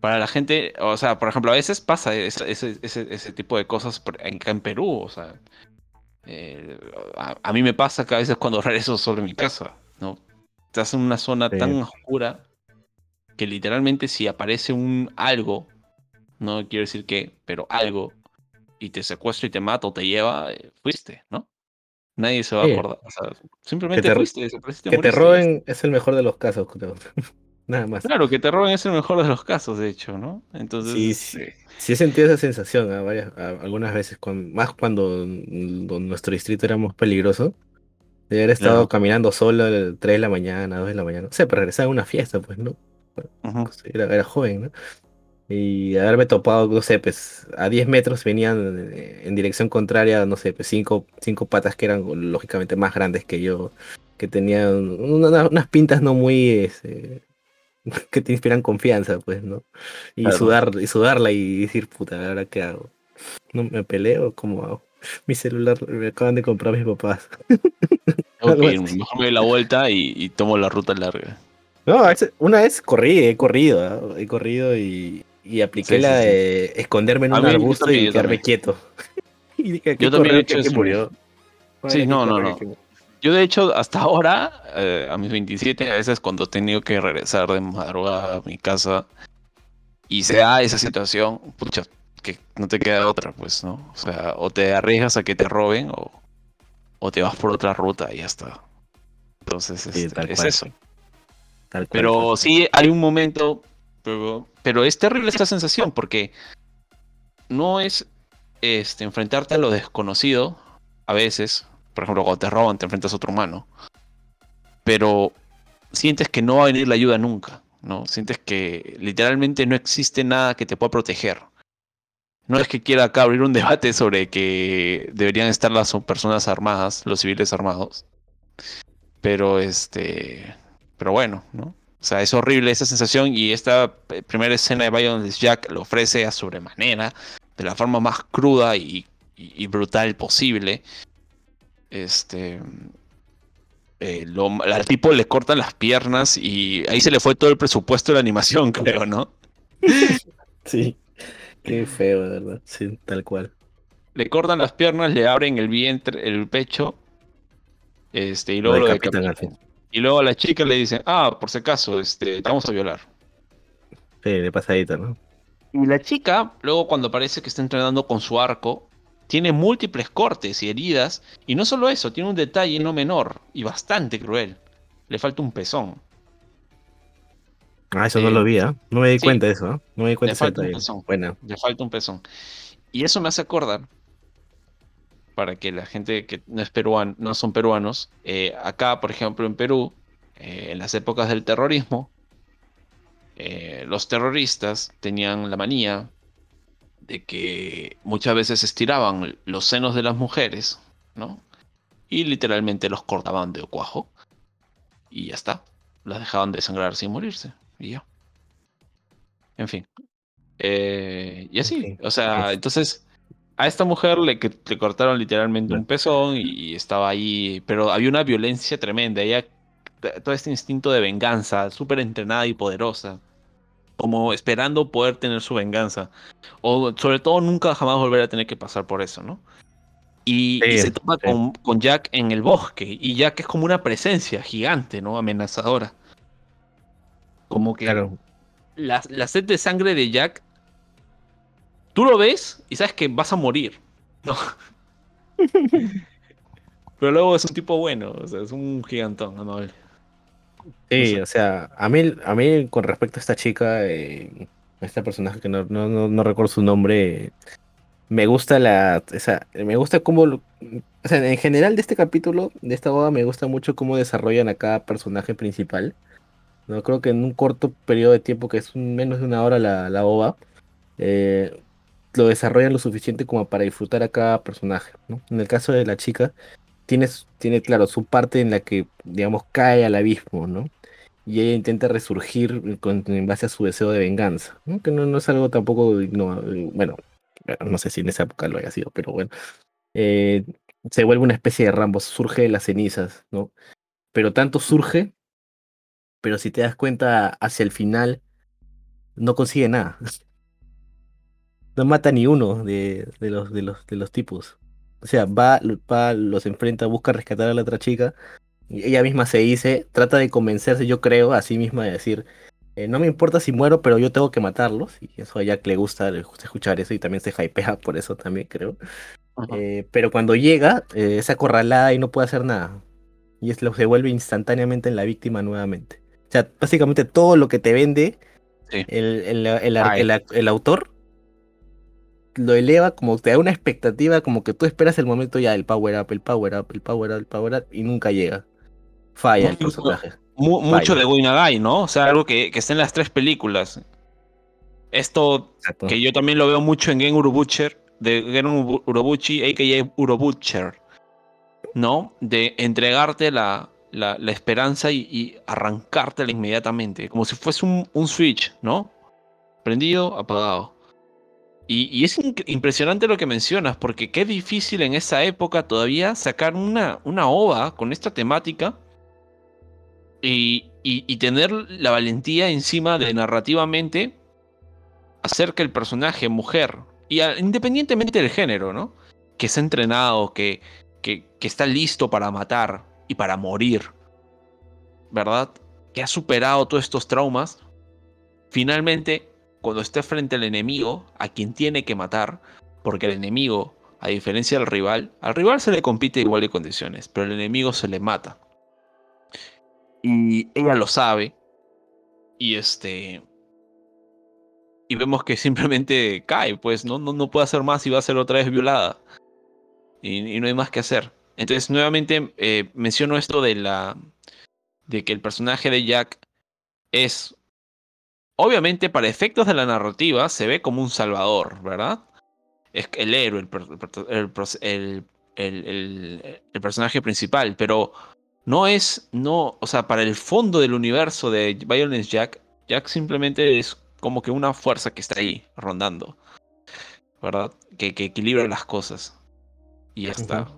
Para la gente, o sea, por ejemplo, a veces pasa ese, tipo de cosas en, en Perú, o sea, eh, a, mí me pasa que a veces cuando regreso sobre mi casa, ¿no? Estás en una zona tan oscura que literalmente si aparece un algo, no quiero decir que, pero algo, y te secuestra y te mata o te lleva, eh, fuiste, ¿no? Nadie se va a acordar. O sea, simplemente que te, fuiste, Que te roben es el mejor de los casos, creo. Nada más. Claro, que te roben es el mejor de los casos, de hecho, ¿no? Entonces. Sí, sí. Este sí he sentido esa sensación algunas veces, más cuando, nuestro distrito era más peligroso. De haber estado caminando solo a las 3 de la mañana, 2 de la mañana. No sé, para regresar a una fiesta, pues, ¿no? era, era, joven, ¿no? Y haberme topado, no sé, pues a 10 metros venían eh, en dirección contraria, no sé, pues cinco, cinco patas que eran lógicamente más grandes que yo, que tenían unas pintas no muy... Este, que te inspiran confianza, pues, ¿no? Y sudar, y sudarla y decir, puta, ¿ahora qué hago? ¿No me peleo? ¿Cómo hago? Mi celular me acaban de comprar mis papás. Mejor me doy la vuelta y, tomo la ruta larga. No, una vez corrí, he corrido, ¿eh? he corrido y, y apliqué la de esconderme en un arbusto y quedarme quieto. y dije, yo también he hecho eso. Murió? Sí, no, no, no. Yo de hecho hasta ahora, eh, a mis 27, a veces cuando he tenido que regresar de madrugada a mi casa y se da esa situación, pucha, que no te queda otra, pues, ¿no? O sea, o te arriesgas a que te roben o, o te vas por otra ruta y ya está. Entonces, este, es eso. Pero sí, hay un momento Pero, pero es terrible esta sensación porque no es este, enfrentarte a lo desconocido a veces. Por ejemplo, cuando te roban, te enfrentas a otro humano. Pero sientes que no va a venir la ayuda nunca. ¿no? Sientes que literalmente no existe nada que te pueda proteger. No es que quiera acá abrir un debate sobre que deberían estar las personas armadas, los civiles armados. Pero este. Pero bueno, ¿no? O sea, es horrible esa sensación y esta primera escena de Violence Jack lo ofrece a sobremanera, de la forma más cruda y, brutal posible. Este. Eh, al tipo le cortan las piernas y ahí se le fue todo el presupuesto de la animación, creo, ¿no? Sí. Qué feo, de verdad. Sí, tal cual. Le cortan las piernas, le abren el vientre, el pecho. Este, y luego lo, decapitan. Y luego a la chica le dicen, ah, por si acaso, este, te vamos a violar. Sí, de pasadita, ¿no? Y la chica, luego cuando parece que está entrenando con su arco, tiene múltiples cortes y heridas. Y no solo eso, tiene un detalle no menor y bastante cruel. Le falta un pezón. Ah, eso no lo eh, vi, ¿eh? No me di cuenta de eso, ¿eh? No me di cuenta de falta un pezón. Bueno. Le falta un pezón. Y eso me hace acordar, para que la gente que no, es peruano, no son peruanos, eh, acá, por ejemplo, en Perú, eh, en las épocas del terrorismo, los terroristas tenían la manía de que muchas veces estiraban los senos de las mujeres, ¿no? Y literalmente los cortaban de cuajo. Y ya está. Las dejaban de sangrar sin morirse. Y ya. En fin. Eh, y así. O sea, entonces a esta mujer le, le cortaron literalmente un pezón y estaba ahí, pero había una violencia tremenda. Ella, todo este instinto de venganza, súper entrenada y poderosa, como esperando poder tener su venganza. O sobre todo nunca jamás volver a tener que pasar por eso, ¿no? Y, se topa con, con, Jack en el bosque, y Jack es como una presencia gigante, ¿no? Amenazadora. Como que la, sed de sangre de Jack, tú lo ves y sabes que vas a morir. Pero luego es un tipo bueno, o sea, es un gigantón, amable. Sí, o sea, a mí, a mí con respecto a esta chica, eh, esta personaje que no, no, recuerdo su nombre, me gusta la, me gusta cómo, o sea, en general de este capítulo, de esta boda, me gusta mucho cómo desarrollan a cada personaje principal. No creo que en un corto periodo de tiempo, que es menos de una hora la, la OVA, eh, lo desarrollan lo suficiente como para disfrutar a cada personaje. En el caso de la chica, tiene, tiene, claro, su parte en la que, digamos, cae al abismo, ¿no? Y ella intenta resurgir en base a su deseo de venganza, que no, no es algo tampoco, no, bueno, no sé si en esa época lo haya sido, pero bueno. Eh, se vuelve una especie de Rambo, surge de las cenizas, ¿no? Pero tanto surge pero si te das cuenta hacia el final, no consigue nada. No mata ni uno de, los, de, los, de los tipos. O sea, va, va, los enfrenta, busca rescatar a la otra chica. Y ella misma se dice, trata de convencerse, yo creo, a sí misma de decir, eh, no me importa si muero, pero yo tengo que matarlos. Y eso a Jack le gusta, le gusta escuchar eso y también se hypea por eso también, creo. Eh, pero cuando llega, eh, es acorralada y no puede hacer nada. Y es, lo, se vuelve instantáneamente en la víctima nuevamente. O sea, básicamente todo lo que te vende el, el, autor lo eleva como te da una expectativa, como que tú esperas el momento ya del power up, el power up, el power up, el power up, y nunca llega. Falla el personaje. mucho de Guinagai, ¿no? O sea, algo que, que, está en las tres películas. Esto que yo también lo veo mucho en Gen Urobucher, de Gen Urobuchi, a.k.a. Urobucher, ¿no? De entregarte la, la, esperanza y, arrancártela inmediatamente, como si fuese un, switch, ¿no? Prendido, apagado. Y, es impresionante lo que mencionas, porque qué difícil en esa época todavía sacar una, una ova con esta temática y, tener la valentía encima de narrativamente hacer que el personaje mujer, y independientemente del género, ¿no? Que ha entrenado, que, que, que está listo para matar, y para morir, ¿verdad? Que ha superado todos estos traumas, finalmente, cuando esté frente al enemigo, a quien tiene que matar, porque el enemigo, a diferencia del rival, al rival se le compite igual de condiciones, pero el enemigo se le mata. Y ella lo sabe, y este... y vemos que simplemente cae, pues no, no, no puede hacer más y va a ser otra vez violada. Y, no hay más que hacer. Entonces, nuevamente eh, menciono esto de la. de que el personaje de Jack es. Obviamente, para efectos de la narrativa, se ve como un salvador, ¿verdad? Es el héroe, el, el, el personaje principal, pero no es, no, o sea, para el fondo del universo de Violence Jack, Jack simplemente es como que una fuerza que está ahí rondando, ¿verdad? Que, que equilibra las cosas. Y ya está.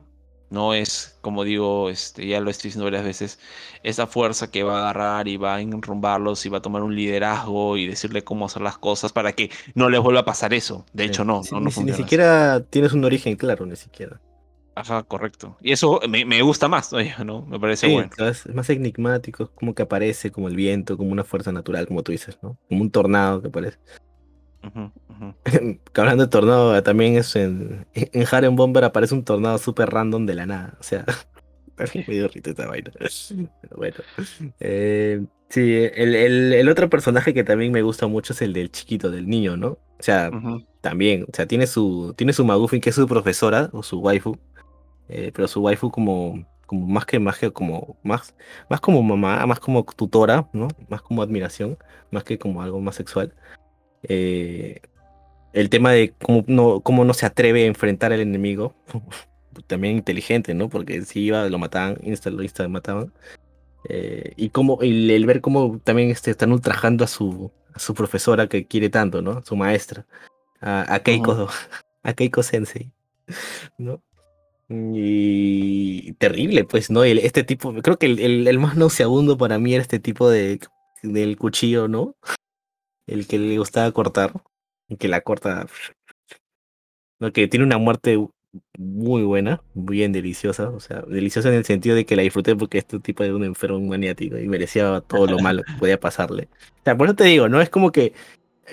No es, como digo, este, ya lo estoy diciendo varias veces, esa fuerza que va a agarrar y va a enrumbarlos y va a tomar un liderazgo y decirle cómo hacer las cosas para que no les vuelva a pasar eso. De hecho, no, no, ni, ni, siquiera tienes un origen claro, ni siquiera. Ajá, correcto. Y eso me, me gusta más, ¿no? Me parece bueno. Es más enigmático, como que aparece como el viento, como una fuerza natural, como tú dices, ¿no? Como un tornado que Hablando de tornado, también es en, en Bomber aparece un tornado súper random de la nada. O sea, medio rito esta vaina. Pero bueno. Eh, sí, el, el, el, otro personaje que también me gusta mucho es el del chiquito, del niño, ¿no? O sea, también, o sea, tiene su, tiene su Magufin que es su profesora o su waifu. Eh, pero su waifu como, como más que más que como más, más como mamá, más como tutora, ¿no? Más como admiración, más que como algo más sexual. Eh, el tema de cómo no, cómo no se atreve a enfrentar al enemigo, también inteligente, ¿no? Porque si iba, lo mataban, insta lo insta mataban. Eh, y como el, ver cómo también este, están ultrajando a su, a su profesora que quiere tanto, ¿no? Su maestra, a, a Keiko, a Keiko Sensei, ¿no? Y terrible, pues, ¿no? este tipo, creo que el, el, más nauseabundo para mí era este tipo de del cuchillo, ¿no? El que le gustaba cortar, el que la corta, ¿no? Que tiene una muerte muy buena, bien deliciosa, o sea, deliciosa en el sentido de que la disfruté porque este tipo de un enfermo maniático y merecía todo lo malo que podía pasarle. O sea, por eso te digo, no es como que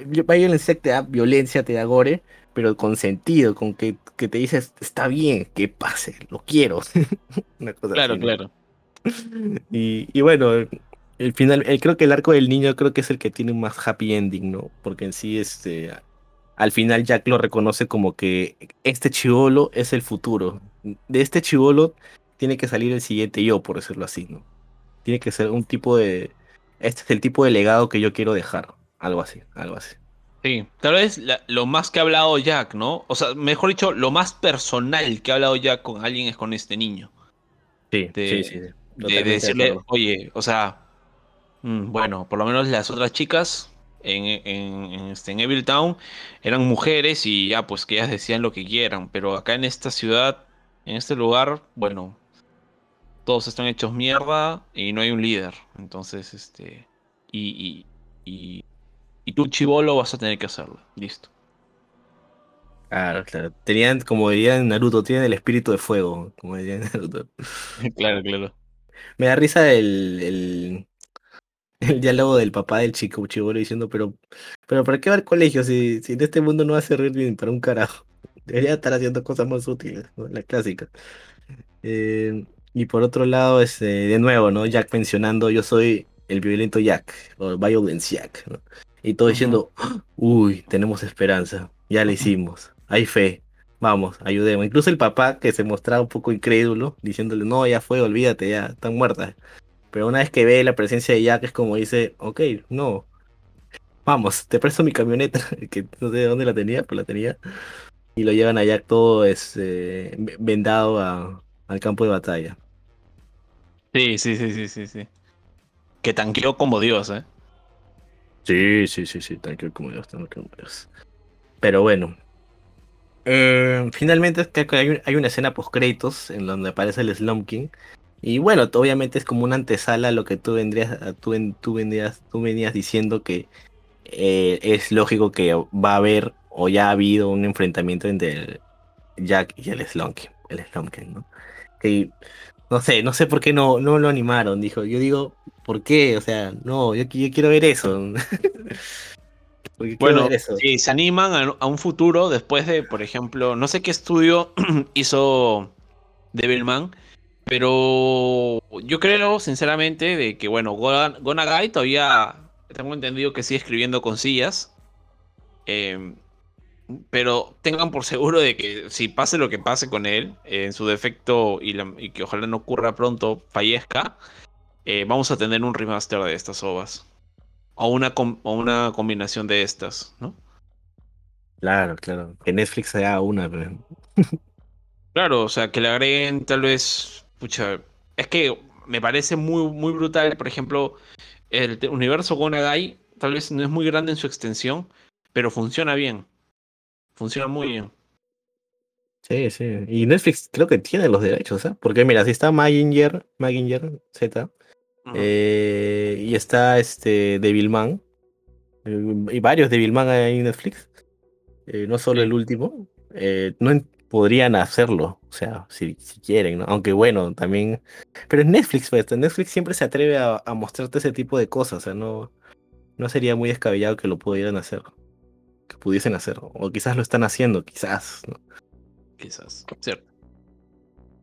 violencia te da violencia, te da gore, pero con sentido, con que, que te dices, está bien, que pase, lo quiero. Una cosa claro, claro. Y, y, bueno, el final, el, creo que el arco del niño creo que es el que tiene un más happy ending, ¿no? Porque en sí, este, al final Jack lo reconoce como que este chivolo es el futuro. De este chivolo tiene que salir el siguiente yo, por decirlo así, ¿no? Tiene que ser un tipo de... Este es el tipo de legado que yo quiero dejar. Algo así, algo así. Sí, tal vez lo más que ha hablado Jack, ¿no? O sea, mejor dicho, lo más personal que ha hablado Jack con alguien es con este niño. Sí, sí, sí. De, decirle, oye, o sea, bueno, por lo menos las otras chicas en, en, en, este, en Evil Town eran mujeres y ya, pues que ellas decían lo que quieran, pero acá en esta ciudad, en este lugar, bueno, todos están hechos mierda y no hay un líder. Entonces, este, y, y y tú, chivolo, vas a tener que hacerlo. Listo. Claro, claro. Tenían, como dirían Naruto, tienen el espíritu de fuego, como dirían Naruto. claro, claro. Me da risa el, el, diálogo del papá del chico chivolo diciendo, pero, pero ¿para qué va al colegio si, si en este mundo no va a servir bien para un carajo? Debería estar haciendo cosas más útiles, la clásica. Eh, y por otro lado, este, de nuevo, ¿no? Jack mencionando, yo soy el violento Jack, o Violence Jack, ¿no? Y todo diciendo, uy, tenemos esperanza, ya le hicimos, hay fe, vamos, ayudemos. Incluso el papá que se mostraba un poco incrédulo, diciéndole, no, ya fue, olvídate, ya están muertas. Pero una vez que ve la presencia de Jack es como dice, ok, no, vamos, te presto mi camioneta, que no sé de dónde la tenía, pero la tenía. Y lo llevan a Jack todo este, vendado al campo de batalla. Sí, sí, sí, sí, sí, sí. Que tanqueó como Dios, ¿eh? Sí, sí, sí, sí, tranquilo como Dios, tranquilo como Dios. Pero bueno. Eh, finalmente hay, hay, una escena post créditos en donde aparece el Slum King. Y bueno, obviamente es como una antesala a lo que tú vendrías, tú, tú vendrías, tú venías diciendo que eh, es lógico que va a haber o ya ha habido un enfrentamiento entre Jack y el Slum King, el ¿no? Que no sé, no sé por qué no, no lo animaron, dijo. Yo digo, ¿por qué? O sea, no, yo, quiero ver eso. bueno, si se animan a, un futuro después de, por ejemplo, no sé qué estudio hizo Devilman, pero yo creo, sinceramente, de que, bueno, Gonagai todavía tengo entendido que sigue escribiendo con sillas. Em, pero tengan por seguro de que si pase lo que pase con él, en su defecto y, que ojalá no ocurra pronto, fallezca, eh, vamos a tener un remaster de estas ovas. O una, o una combinación de estas, ¿no? Claro, claro. Que Netflix haga una. claro, o sea, que le agreguen tal vez. Pucha, es que me parece muy, muy brutal, por ejemplo, el universo Gonagai tal vez no es muy grande en su extensión, pero funciona bien. Funciona muy bien. Sí, sí. Y Netflix creo que tiene los derechos, ¿eh? Porque mira, si está Maginger, Maginger Z, eh, y está este Devilman, eh, y varios Devilman hay en Netflix, eh, no solo el último, no podrían hacerlo, o sea, si, si, quieren, ¿no? Aunque bueno, también... Pero en Netflix, pues, Netflix siempre se atreve a, a mostrarte ese tipo de cosas, o sea, no, no sería muy descabellado que lo pudieran hacer que pudiesen hacer. O quizás lo están haciendo, quizás. Quizás, cierto.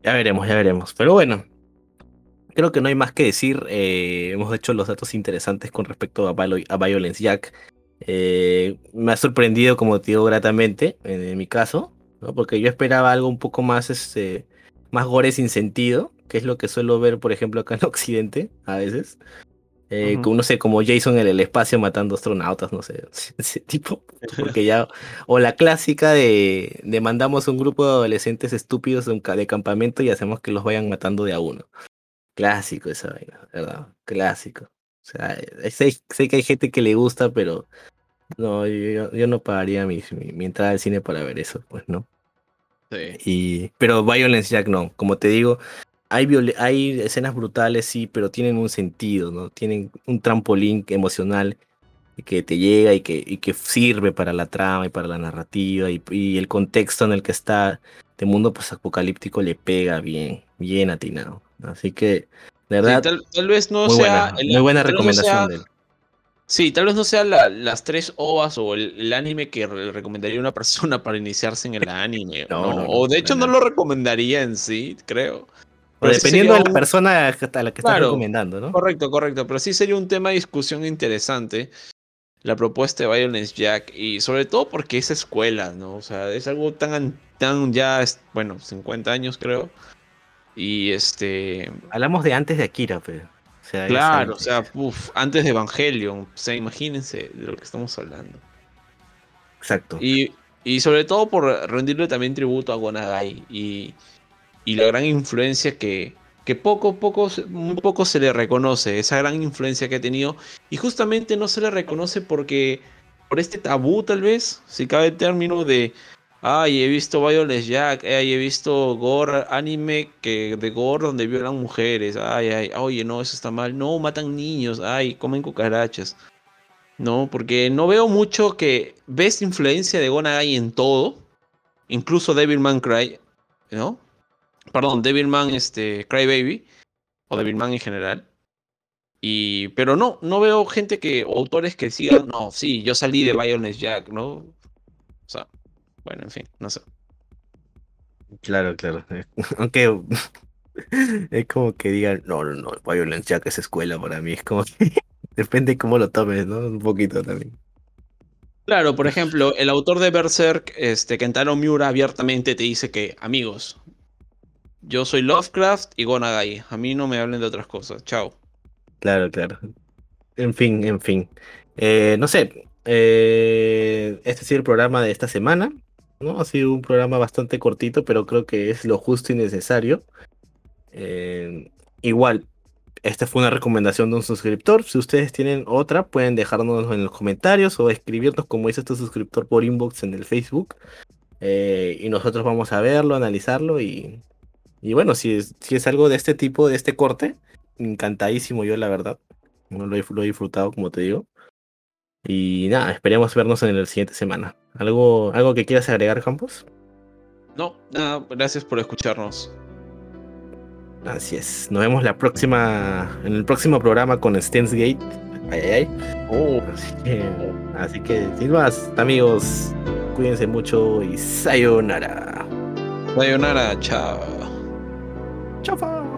Ya veremos, ya veremos. Pero bueno, creo que no hay más que decir. Eh, hemos hecho los datos interesantes con respecto a, a Violence Jack. Eh, me ha sorprendido, como te digo, gratamente, en, mi caso, ¿no? porque yo esperaba algo un poco más, este, más gore sin sentido, que es lo que suelo ver, por ejemplo, acá en Occidente, a veces. Eh, no sé, como Jason en el espacio matando astronautas, no sé, ese tipo. Porque ya, o la clásica de, de mandamos un grupo de adolescentes estúpidos de, campamento y hacemos que los vayan matando de a uno. Clásico esa vaina, ¿verdad? Clásico. O sea, eh, sé, que hay gente que le gusta, pero no, yo, yo no pagaría mi, mi, entrada al cine para ver eso, pues, ¿no? Sí. Y, pero Violence Jack no, como te digo, hay, hay escenas brutales, sí, pero tienen un sentido, ¿no? Tienen un trampolín emocional que te llega y que, y que sirve para la trama y para la narrativa y, el contexto en el que está de mundo pues apocalíptico le pega bien, bien atinado. Así que, de verdad, tal, vez no sea buena, muy buena recomendación de él. Sí, tal vez no sea las tres ovas o el, anime que recomendaría una persona para iniciarse en el anime. no, o de hecho no lo recomendaría en sí, creo dependiendo de la persona a la que estás recomendando, ¿no? Correcto, correcto. Pero sí sería un tema de discusión interesante la propuesta de Violence Jack y sobre todo porque es escuela, ¿no? O sea, es algo tan, tan ya, bueno, 50 años creo. Y este... Hablamos de antes de Akira, pero... Sea, claro, o sea, uf, antes de Evangelion. O sea, imagínense de lo que estamos hablando. Exacto. Y, y sobre todo por rendirle también tributo a Gonagai y y la gran influencia que, que poco, poco, muy poco se le reconoce, esa gran influencia que ha tenido. Y justamente no se le reconoce porque, por este tabú tal vez, si cabe el término de, ay, he visto Violet Jack, ay, he visto gore, anime que, de gore donde violan mujeres, ay, ay, oye, no, eso está mal, no, matan niños, ay, comen cucarachas. No, porque no veo mucho que ves influencia de Gonagai en todo, incluso Devilman Cry, ¿no? Perdón, Devilman, este, Crybaby, o Devilman en general. Y, pero no, no veo gente que, autores que sigan, no, sí, yo salí de Violence Jack, ¿no? O sea, bueno, en fin, no sé. Claro, claro. Aunque es como que digan, no, no, no, Violence Jack es escuela para mí. Es como que depende cómo lo tomes, ¿no? Un poquito también. Claro, por ejemplo, el autor de Berserk, este, Kentaro Miura, abiertamente te dice que, amigos, yo soy Lovecraft y Gonagai. A mí no me hablen de otras cosas. Chao. Claro, claro. En fin, en fin. Eh, no sé. Eh, este ha sido el programa de esta semana. ¿No? Ha sido un programa bastante cortito, pero creo que es lo justo y necesario. Eh, igual, esta fue una recomendación de un suscriptor. Si ustedes tienen otra, pueden dejárnoslo en los comentarios o escribirnos como dice este suscriptor por inbox en el Facebook. y nosotros vamos a verlo, analizarlo y y bueno, si es, si es algo de este tipo, de este corte, encantadísimo yo, la verdad. Lo he, lo he disfrutado, como te digo. Y nada, esperemos vernos en la siguiente semana. ¿Algo, algo que quieras agregar, Campos? No, nada, gracias por escucharnos. Así es. Nos vemos la próxima, en el próximo programa con Stens Gate. Ay, ay, ay. Oh. Así que, así que, sin más, amigos, cuídense mucho y sayonara. Sayonara, chao. Ciao.